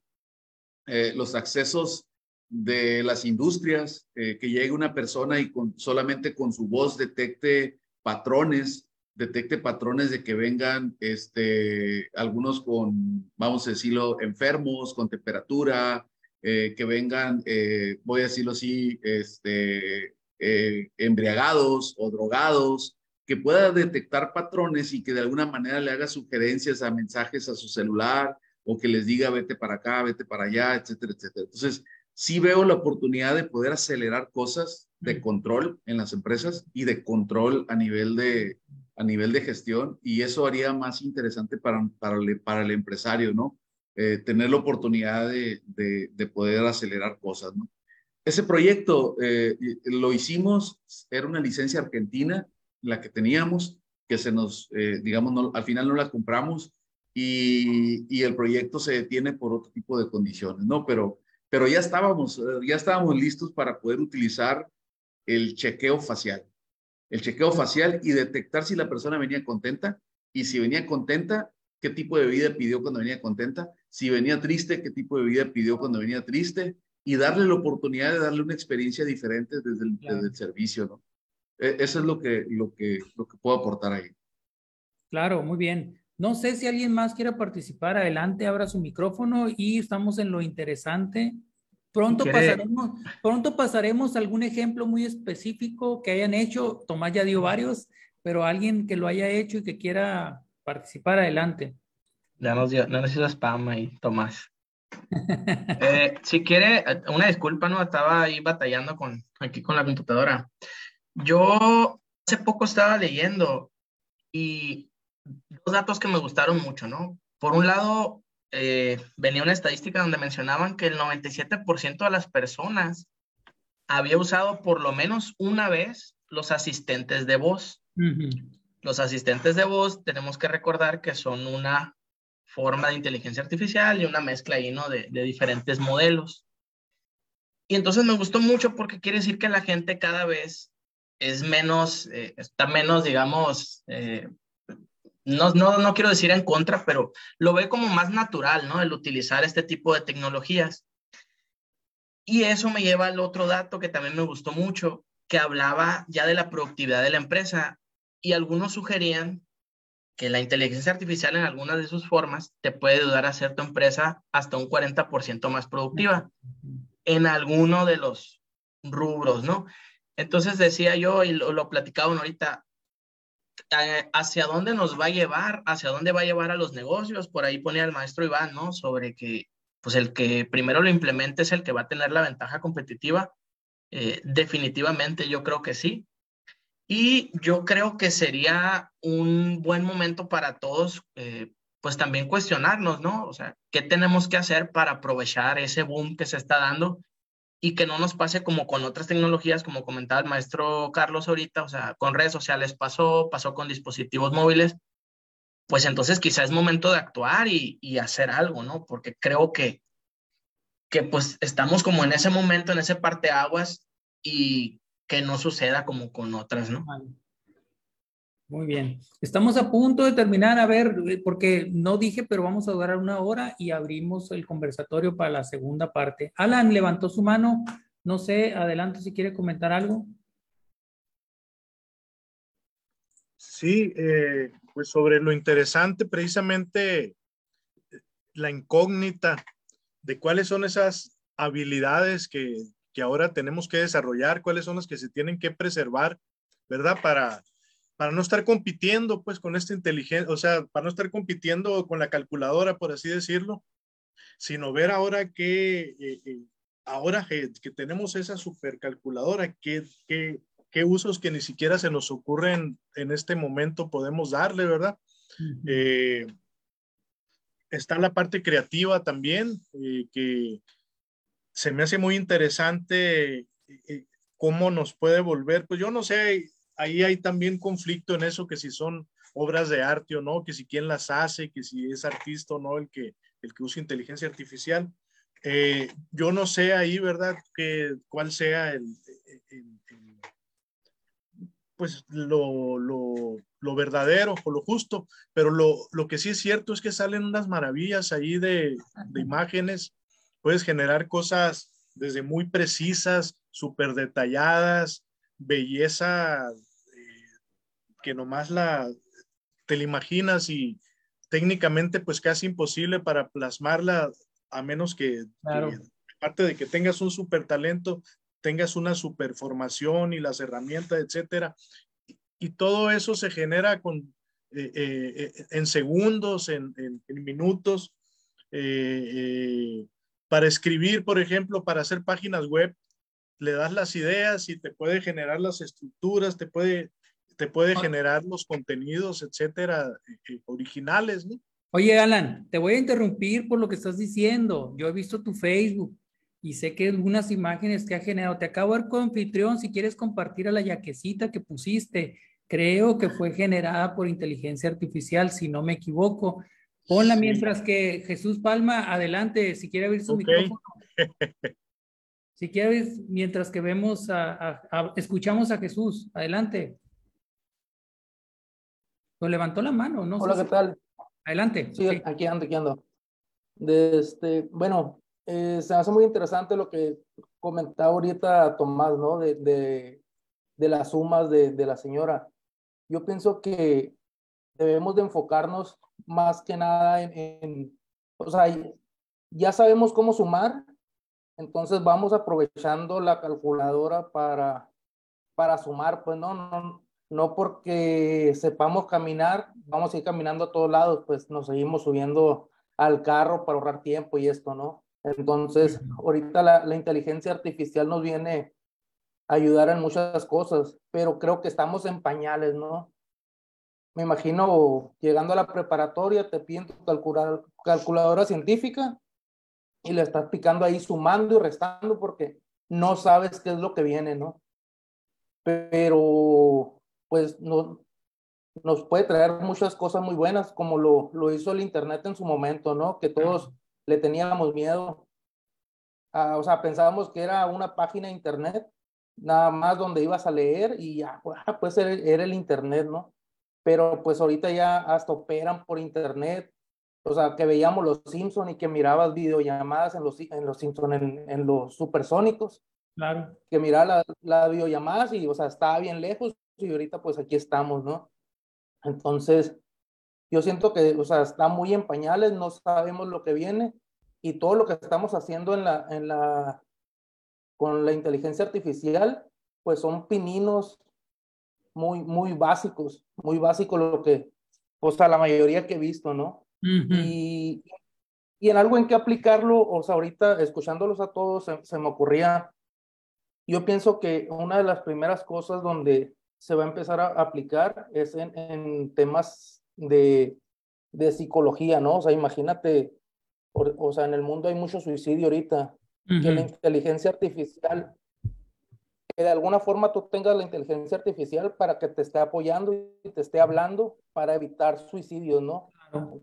eh, los accesos de las industrias, eh, que llegue una persona y con, solamente con su voz detecte patrones, detecte patrones de que vengan este, algunos con, vamos a decirlo, enfermos, con temperatura, eh, que vengan, eh, voy a decirlo así, este, eh, embriagados o drogados, que pueda detectar patrones y que de alguna manera le haga sugerencias a mensajes a su celular o que les diga vete para acá, vete para allá, etcétera, etcétera. Entonces, sí veo la oportunidad de poder acelerar cosas de control en las empresas y de control a nivel de, a nivel de gestión y eso haría más interesante para, para, el, para el empresario, ¿no? Eh, tener la oportunidad de, de, poder acelerar cosas, ¿no? Ese proyecto eh, lo hicimos, era una licencia argentina, la que teníamos, que se nos, eh, digamos, al final no la compramos y, y, el proyecto se detiene por otro tipo de condiciones, ¿no? Pero, pero ya estábamos, ya estábamos listos para poder utilizar el chequeo facial. El chequeo facial y detectar si la persona venía contenta y si venía contenta, qué tipo de bebida pidió cuando venía contenta, si venía triste, qué tipo de bebida pidió cuando venía triste y darle la oportunidad de darle una experiencia diferente desde el, servicio, ¿no? E, eso es lo que, lo, que, lo que puedo aportar ahí. Claro, muy bien. No sé si alguien más quiere participar. Adelante, abra su micrófono y estamos en lo interesante Pronto pasaremos, pronto pasaremos algún ejemplo muy específico que hayan hecho. Tomás ya dio varios, pero alguien que lo haya hecho y que quiera participar adelante. Ya nos dio, no nos hizo spam ahí, Tomás. Eh, si quiere, una disculpa, no estaba ahí batallando con aquí con la computadora. Yo hace poco estaba leyendo y dos datos que me gustaron mucho, ¿no? Por un lado, eh, venía una estadística donde mencionaban que el 97% de las personas había usado por lo menos una vez los asistentes de voz. Los asistentes de voz tenemos que recordar que son una forma de inteligencia artificial y una mezcla ahí, ¿no? de, diferentes modelos. Y entonces me gustó mucho porque quiere decir que la gente cada vez es menos, eh, está menos, digamos, eh, no, no, no quiero decir en contra, pero lo ve como más natural, ¿no? El utilizar este tipo de tecnologías. Y eso me lleva al otro dato que también me gustó mucho, que hablaba ya de la productividad de la empresa y algunos sugerían que la inteligencia artificial en algunas de sus formas te puede ayudar a hacer tu empresa hasta un 40% más productiva en alguno de los rubros, ¿no? Entonces decía yo, y lo, lo platicaba ahorita, hacia dónde nos va a llevar, hacia dónde va a llevar a los negocios. Por ahí ponía el maestro Iván, ¿no? Sobre que, pues el que primero lo implemente es el que va a tener la ventaja competitiva. Eh, definitivamente yo creo que sí. Y yo creo que sería un buen momento para todos, eh, pues también cuestionarnos, ¿no? O sea, ¿qué tenemos que hacer para aprovechar ese boom que se está dando y que no nos pase como con otras tecnologías, como comentaba el maestro Carlos ahorita, o sea, con redes sociales pasó, pasó con dispositivos móviles, pues entonces quizás es momento de actuar y, y hacer algo, ¿no? Porque creo que, que pues estamos como en ese momento, en ese parteaguas y que no suceda como con otras, ¿no? Muy bien. Estamos a punto de terminar, a ver, eh, porque no dije, pero vamos a durar una hora y abrimos el conversatorio para la segunda parte. Alan levantó su mano. No sé, adelante si quiere comentar algo. Sí, eh, pues sobre lo interesante, precisamente la incógnita de cuáles son esas habilidades que, que ahora tenemos que desarrollar, cuáles son las que se tienen que preservar, ¿verdad? Para, para no estar compitiendo pues con esta inteligencia, o sea, para no estar compitiendo con la calculadora, por así decirlo, sino ver ahora que, eh, eh, ahora que, tenemos esa supercalculadora, qué, qué, qué usos que ni siquiera se nos ocurren en este momento podemos darle, ¿verdad? Eh, está la parte creativa también, que se me hace muy interesante cómo nos puede volver, pues yo no sé, ahí hay también conflicto en eso, que si son obras de arte o no, que si quién las hace, que si es artista o no el que, el que usa inteligencia artificial. Eh, yo no sé ahí, ¿verdad? Que, cuál sea el, pues lo, lo, lo, verdadero o lo justo, pero lo, lo, que sí es cierto es que salen unas maravillas ahí de, de imágenes, puedes generar cosas desde muy precisas, súper detalladas, belleza que nomás la, te la imaginas y técnicamente pues casi imposible para plasmarla a menos que, aparte de que tengas un super talento, tengas una super formación y las herramientas, etcétera. Y, todo eso se genera con, eh, eh, en segundos, en, en, en minutos. para escribir, por ejemplo, para hacer páginas web, le das las ideas y te puede generar las estructuras, te puede, te puede generar los contenidos, etcétera, eh, originales, ¿no? Oye, Alan, te voy a interrumpir por lo que estás diciendo. Yo he visto tu Facebook y sé que algunas imágenes que ha generado. Te acabo de ver con anfitrión si quieres compartir a la yaquecita que pusiste. Creo que fue generada por inteligencia artificial, si no me equivoco. Ponla mientras que Jesús Palma, adelante, si quiere abrir su micrófono. Si quieres, mientras que vemos a, escuchamos a Jesús, adelante. Levantó la mano, ¿no? Hola, ¿qué tal? Adelante. Sí, aquí ando, aquí ando. De este, bueno, eh, se hace muy interesante lo que comentaba ahorita Tomás, ¿no? De, de, las sumas de, de la señora. Yo pienso que debemos de enfocarnos más que nada en, en, o sea, ya sabemos cómo sumar, entonces vamos aprovechando la calculadora para, para sumar, pues no, no, no porque sepamos caminar, vamos a ir caminando a todos lados, pues nos seguimos subiendo al carro para ahorrar tiempo y esto, ¿no? Entonces, ahorita la, la inteligencia artificial nos viene a ayudar en muchas cosas, pero creo que estamos en pañales, ¿no? Me imagino llegando a la preparatoria, te piden tu calculadora científica y le estás picando ahí sumando y restando porque no sabes qué es lo que viene, ¿no? Pero pues no, nos puede traer muchas cosas muy buenas, como lo, lo hizo el Internet en su momento, ¿no? Que todos le teníamos miedo. o sea, pensábamos que era una página de Internet, nada más donde ibas a leer y ya, pues era, el Internet, ¿no? Pero pues ahorita ya hasta operan por Internet, o sea, que veíamos los Simpson y que mirabas videollamadas en los, en los Simpson, en, en los supersónicos, Claro. Que mira la, la videollamada y, o sea, estaba bien lejos y ahorita pues aquí estamos, ¿no? Entonces, yo siento que, o sea, está muy en pañales, no sabemos lo que viene y todo lo que estamos haciendo en la, en la, con la inteligencia artificial, pues son pininos muy, muy básicos, muy básicos lo que, o sea, la mayoría que he visto, ¿no? y, y, en algo en que aplicarlo, o sea, ahorita escuchándolos a todos, se, me ocurría, yo pienso que una de las primeras cosas donde se va a empezar a aplicar es en, en temas de, de, psicología, ¿no? O sea, imagínate, o, sea, en el mundo hay mucho suicidio ahorita, que la inteligencia artificial que de alguna forma tú tengas la inteligencia artificial para que te esté apoyando y te esté hablando para evitar suicidios, ¿no?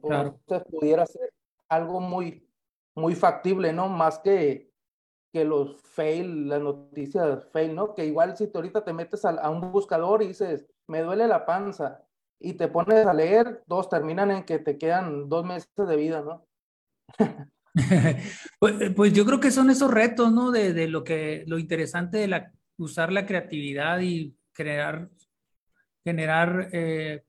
Claro, Entonces pudiera ser algo muy, muy factible, ¿no? Más que, que los fail, las noticias fail, ¿no? Que igual si tú ahorita te metes a, a un buscador y dices, me duele la panza, y te pones a leer, dos terminan en que te quedan dos meses de vida, ¿no? pues, pues, yo creo que son esos retos, ¿no? De, de, lo que, lo interesante de la usar la creatividad y crear, generar eh,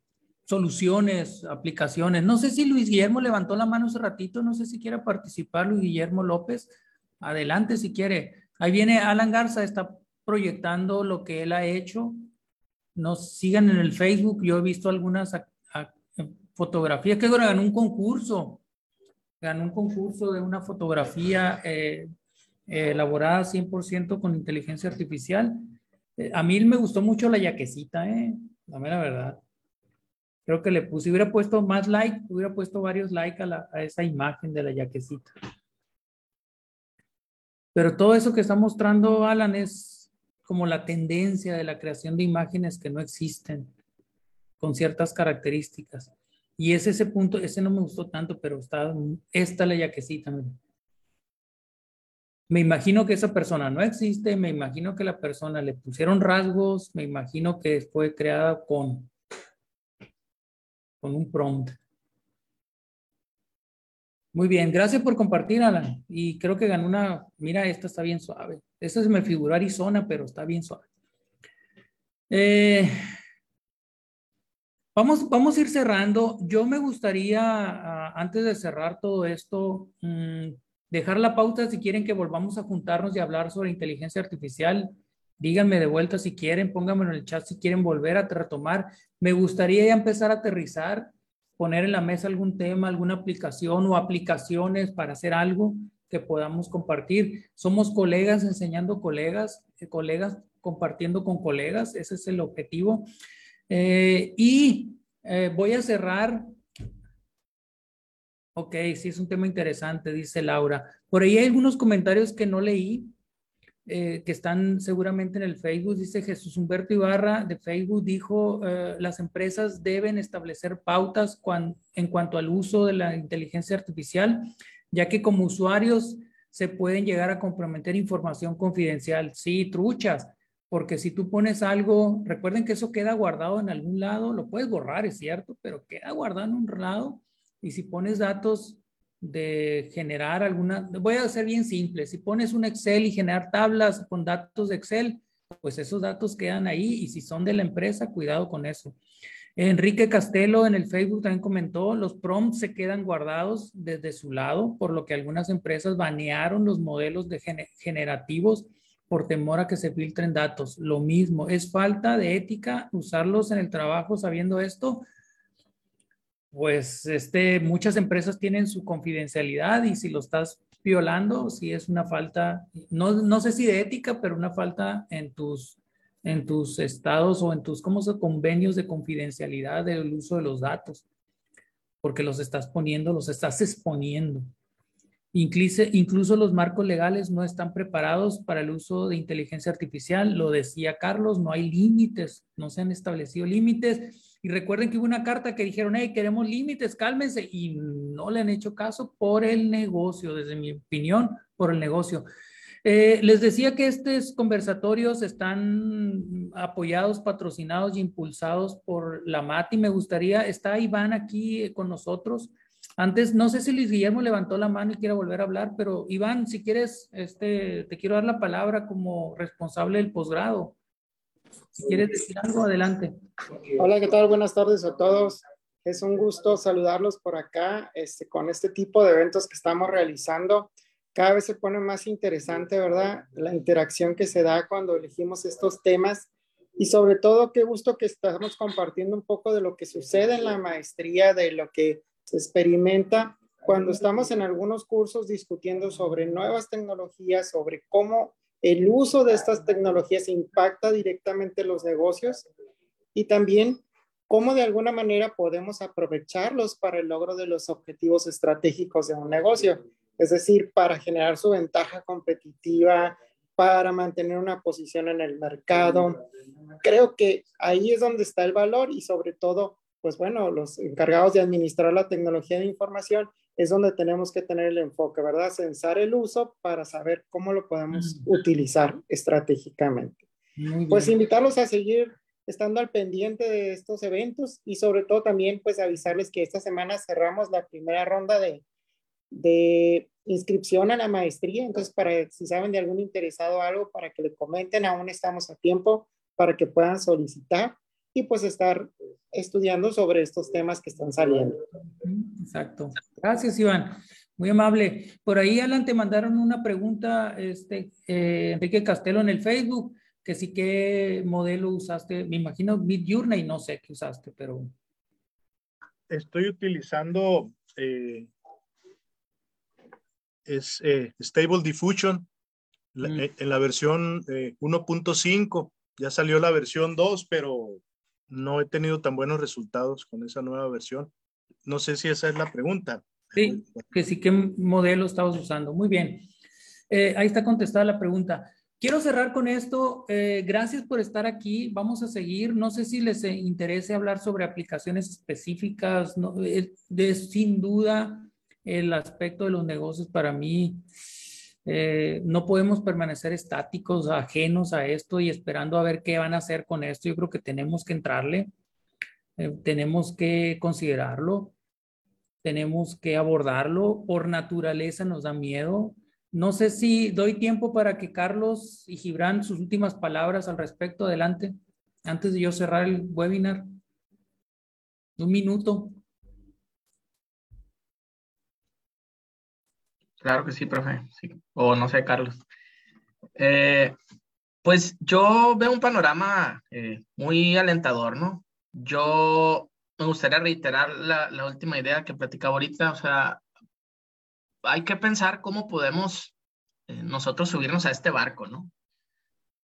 soluciones, aplicaciones. No sé si Luis Guillermo levantó la mano hace ratito, no sé si quiere participar Luis Guillermo López. Adelante si quiere. Ahí viene Alan Garza, está proyectando lo que él ha hecho. Nos sigan en el Facebook, yo he visto algunas fotografías que ganó un concurso, ganó un concurso de una fotografía eh, eh, elaborada 100% con inteligencia artificial. Eh, a mí me gustó mucho la yaquecita, ¿eh? La mera verdad. Creo que le puse, hubiera puesto más like, hubiera puesto varios likes a, a esa imagen de la yaquecita. Pero todo eso que está mostrando Alan es como la tendencia de la creación de imágenes que no existen, con ciertas características. Y es ese punto, ese no me gustó tanto, pero está, esta la yaquecita. Miren me imagino que esa persona no existe, me imagino que la persona le pusieron rasgos, me imagino que fue creada con, con un prompt. Muy bien, gracias por compartir, Alan. Y creo que ganó una, mira, esta está bien suave. Esta se me figuró Arizona, pero está bien suave. Eh, vamos, vamos a ir cerrando. Yo me gustaría, ah, antes de cerrar todo esto, mm, dejar la pauta si quieren que volvamos a juntarnos y hablar sobre inteligencia artificial. Díganme de vuelta si quieren, pónganme en el chat si quieren volver a retomar. Me gustaría ya empezar a aterrizar, poner en la mesa algún tema, alguna aplicación o aplicaciones para hacer algo que podamos compartir. Somos colegas enseñando colegas, eh, colegas compartiendo con colegas, ese es el objetivo. Eh, y eh, voy a cerrar Ok, sí, es un tema interesante, dice Laura. Por ahí hay algunos comentarios que no leí, eh, que están seguramente en el Facebook. Dice Jesús Humberto Ibarra de Facebook, dijo, eh, las empresas deben establecer pautas en cuanto al uso de la inteligencia artificial, ya que como usuarios se pueden llegar a comprometer información confidencial. Sí, truchas, porque si tú pones algo, recuerden que eso queda guardado en algún lado, lo puedes borrar, es cierto, pero queda guardado en un lado y si pones datos de generar alguna, voy a hacer bien simple, si pones un Excel y generar tablas con datos de Excel, pues esos datos quedan ahí y si son de la empresa, cuidado con eso. Enrique Castelo en el Facebook también comentó, los prompts se quedan guardados desde su lado, por lo que algunas empresas banearon los modelos de generativos por temor a que se filtren datos. Lo mismo, es falta de ética usarlos en el trabajo sabiendo esto pues este, muchas empresas tienen su confidencialidad y si lo estás violando, si es una falta, no, no sé si de ética, pero una falta en tus, en tus estados o en tus ¿cómo se, convenios de confidencialidad del uso de los datos, porque los estás poniendo, los estás exponiendo. Incluso, incluso los marcos legales no están preparados para el uso de inteligencia artificial. Lo decía Carlos, no hay límites, no se han establecido límites y recuerden que hubo una carta que dijeron, hey, queremos límites, cálmense, y no le han hecho caso por el negocio, desde mi opinión, por el negocio. Eh, les decía que estos conversatorios están apoyados, patrocinados y impulsados por la MAT me gustaría, está Iván aquí con nosotros, Antes, no sé si Luis Guillermo levantó la mano y quiere volver a hablar, pero Iván, si quieres, este, te quiero dar la palabra como responsable del posgrado. Si quieres decir algo, adelante. Hola, ¿qué tal? Buenas tardes a todos. Es un gusto saludarlos por acá este, con este tipo de eventos que estamos realizando. Cada vez se pone más interesante, ¿verdad? La interacción que se da cuando elegimos estos temas y sobre todo qué gusto que estamos compartiendo un poco de lo que sucede en la maestría, de lo que se experimenta cuando estamos en algunos cursos discutiendo sobre nuevas tecnologías, sobre cómo el uso de estas tecnologías impacta directamente los negocios y también cómo de alguna manera podemos aprovecharlos para el logro de los objetivos estratégicos de un negocio, es decir, para generar su ventaja competitiva, para mantener una posición en el mercado. Creo que ahí es donde está el valor y sobre todo, pues bueno, los encargados de administrar la tecnología de información es donde tenemos que tener el enfoque, ¿verdad? Censar el uso para saber cómo lo podemos utilizar estratégicamente. Pues invitarlos a seguir estando al pendiente de estos eventos y sobre todo también pues avisarles que esta semana cerramos la primera ronda de, de inscripción a la maestría, entonces para si saben de algún interesado algo, para que le comenten, aún estamos a tiempo para que puedan solicitar y pues estar estudiando sobre estos temas que están saliendo. Exacto. Gracias, Iván. Muy amable. Por ahí, Alan, te mandaron una pregunta, este, eh, Enrique Castelo en el Facebook, que sí, ¿qué modelo usaste? Me imagino Midjourney, no sé qué usaste, pero... Estoy utilizando, eh, es eh, Stable Diffusion, mm. en la versión 1.5. Ya salió la versión 2, pero no he tenido tan buenos resultados con esa nueva versión. No sé si esa es la pregunta. Sí, que sí, ¿qué modelo estabas usando? Muy bien. Eh, ahí está contestada la pregunta. Quiero cerrar con esto. Eh, gracias por estar aquí. Vamos a seguir. No sé si les interese hablar sobre aplicaciones específicas. No, de, sin duda, el aspecto de los negocios para mí eh, no podemos permanecer estáticos, ajenos a esto y esperando a ver qué van a hacer con esto. Yo creo que tenemos que entrarle, eh, tenemos que considerarlo, tenemos que abordarlo. Por naturaleza nos da miedo. No sé si doy tiempo para que Carlos y Gibran sus últimas palabras al respecto. Adelante, antes de yo cerrar el webinar. Un minuto. Claro que sí, profe. O no sé, Carlos. Eh, pues yo veo un panorama eh, muy alentador, ¿no? Yo me gustaría reiterar la, la, última idea que platicaba ahorita, o sea, hay que pensar cómo podemos eh, nosotros subirnos a este barco, ¿no?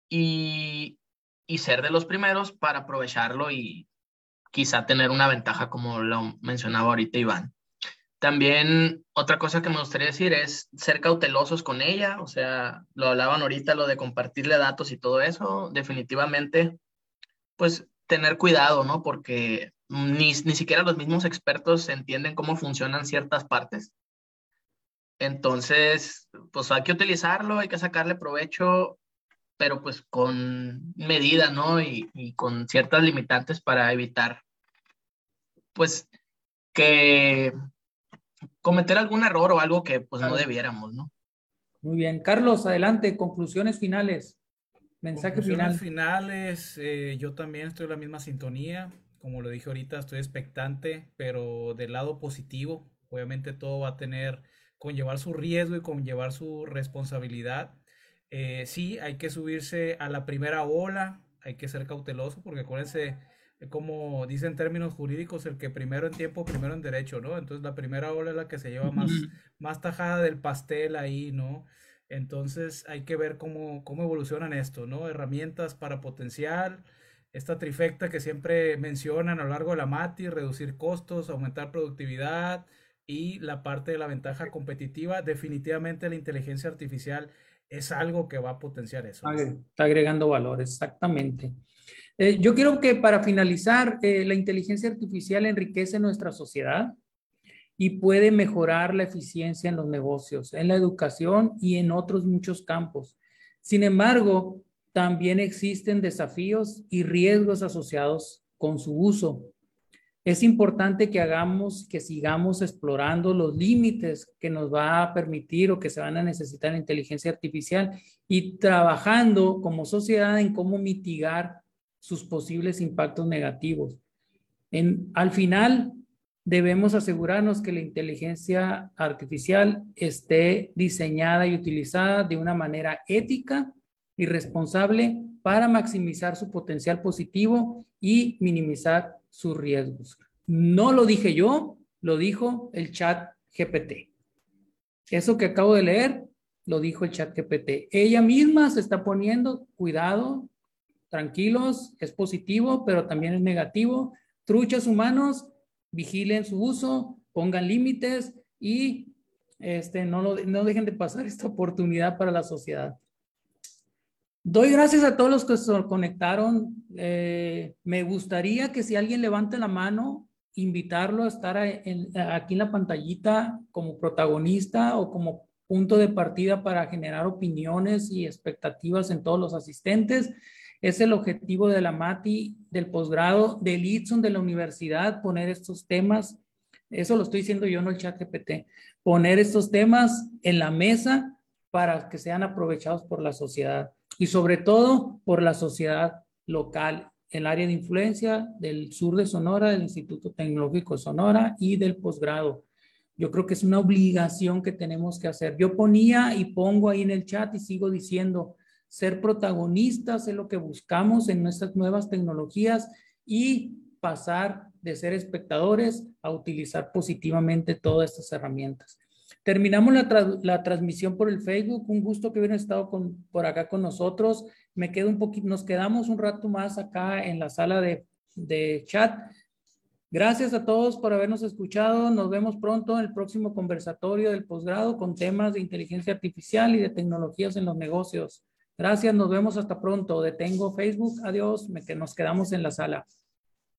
Y, y ser de los primeros para aprovecharlo y quizá tener una ventaja como lo mencionaba ahorita Iván. También otra cosa que me gustaría decir es ser cautelosos con ella, o sea, lo hablaban ahorita, lo de compartirle datos y todo eso, definitivamente, pues tener cuidado, ¿no? Porque ni, ni siquiera los mismos expertos entienden cómo funcionan ciertas partes. Entonces, pues hay que utilizarlo, hay que sacarle provecho, pero pues con medida, ¿no? Y, y con ciertas limitantes para evitar, pues, que cometer algún error o algo que pues no debiéramos, ¿no? Muy bien. Carlos, adelante, conclusiones finales. Mensaje conclusiones finales, eh, yo también estoy en la misma sintonía. Como lo dije ahorita, estoy expectante, pero del lado positivo. Obviamente todo va a tener, conllevar su riesgo y conllevar su responsabilidad. Eh, sí, hay que subirse a la primera ola, hay que ser cauteloso, porque acuérdense, como dicen términos jurídicos, el que primero en tiempo, primero en derecho, ¿no? Entonces la primera ola es la que se lleva más, más tajada del pastel ahí, ¿no? Entonces hay que ver cómo, cómo evolucionan esto, ¿no? Herramientas para potencial, esta trifecta que siempre mencionan a lo largo de la MATI, reducir costos, aumentar productividad y la parte de la ventaja competitiva, definitivamente la inteligencia artificial es algo que va a potenciar eso. Está agregando valor, exactamente. Eh, yo quiero que para finalizar, eh, la inteligencia artificial enriquece nuestra sociedad y puede mejorar la eficiencia en los negocios, en la educación y en otros muchos campos. Sin embargo, también existen desafíos y riesgos asociados con su uso. es importante que hagamos, que sigamos explorando los límites que nos va a permitir o que se van a necesitar en inteligencia artificial y trabajando como sociedad en cómo mitigar sus posibles impactos negativos. En, al final, debemos asegurarnos que la inteligencia artificial esté diseñada y utilizada de una manera ética y responsable para maximizar su potencial positivo y minimizar sus riesgos. No lo dije yo, lo dijo el chat GPT. Eso que acabo de leer, lo dijo el chat GPT. Ella misma se está poniendo, cuidado, tranquilos, es positivo, pero también es negativo. Truchas humanos, vigilen su uso, pongan límites y este, no, lo, no dejen de pasar esta oportunidad para la sociedad. Doy gracias a todos los que se conectaron. Eh, me gustaría que si alguien levante la mano, invitarlo a estar aquí en la pantallita como protagonista o como punto de partida para generar opiniones y expectativas en todos los asistentes. Es el objetivo de la MATI, del posgrado, del ITSON, de la universidad, poner estos temas. Eso lo estoy diciendo yo, no el chat GPT. Poner estos temas en la mesa para que sean aprovechados por la sociedad y sobre todo por la sociedad local, el área de influencia del sur de Sonora, del Instituto Tecnológico Sonora y del posgrado. Yo creo que es una obligación que tenemos que hacer. Yo ponía y pongo ahí en el chat y sigo diciendo, ser protagonistas es lo que buscamos en nuestras nuevas tecnologías y pasar de ser espectadores a utilizar positivamente todas estas herramientas. Terminamos la, transmisión por el Facebook. Un gusto que hubieran estado por acá con nosotros. Me quedo un nos quedamos un rato más acá en la sala de, de chat. Gracias a todos por habernos escuchado. Nos vemos pronto en el próximo conversatorio del posgrado con temas de inteligencia artificial y de tecnologías en los negocios. Gracias, nos vemos hasta pronto. Detengo Facebook. Adiós, me, nos quedamos en la sala.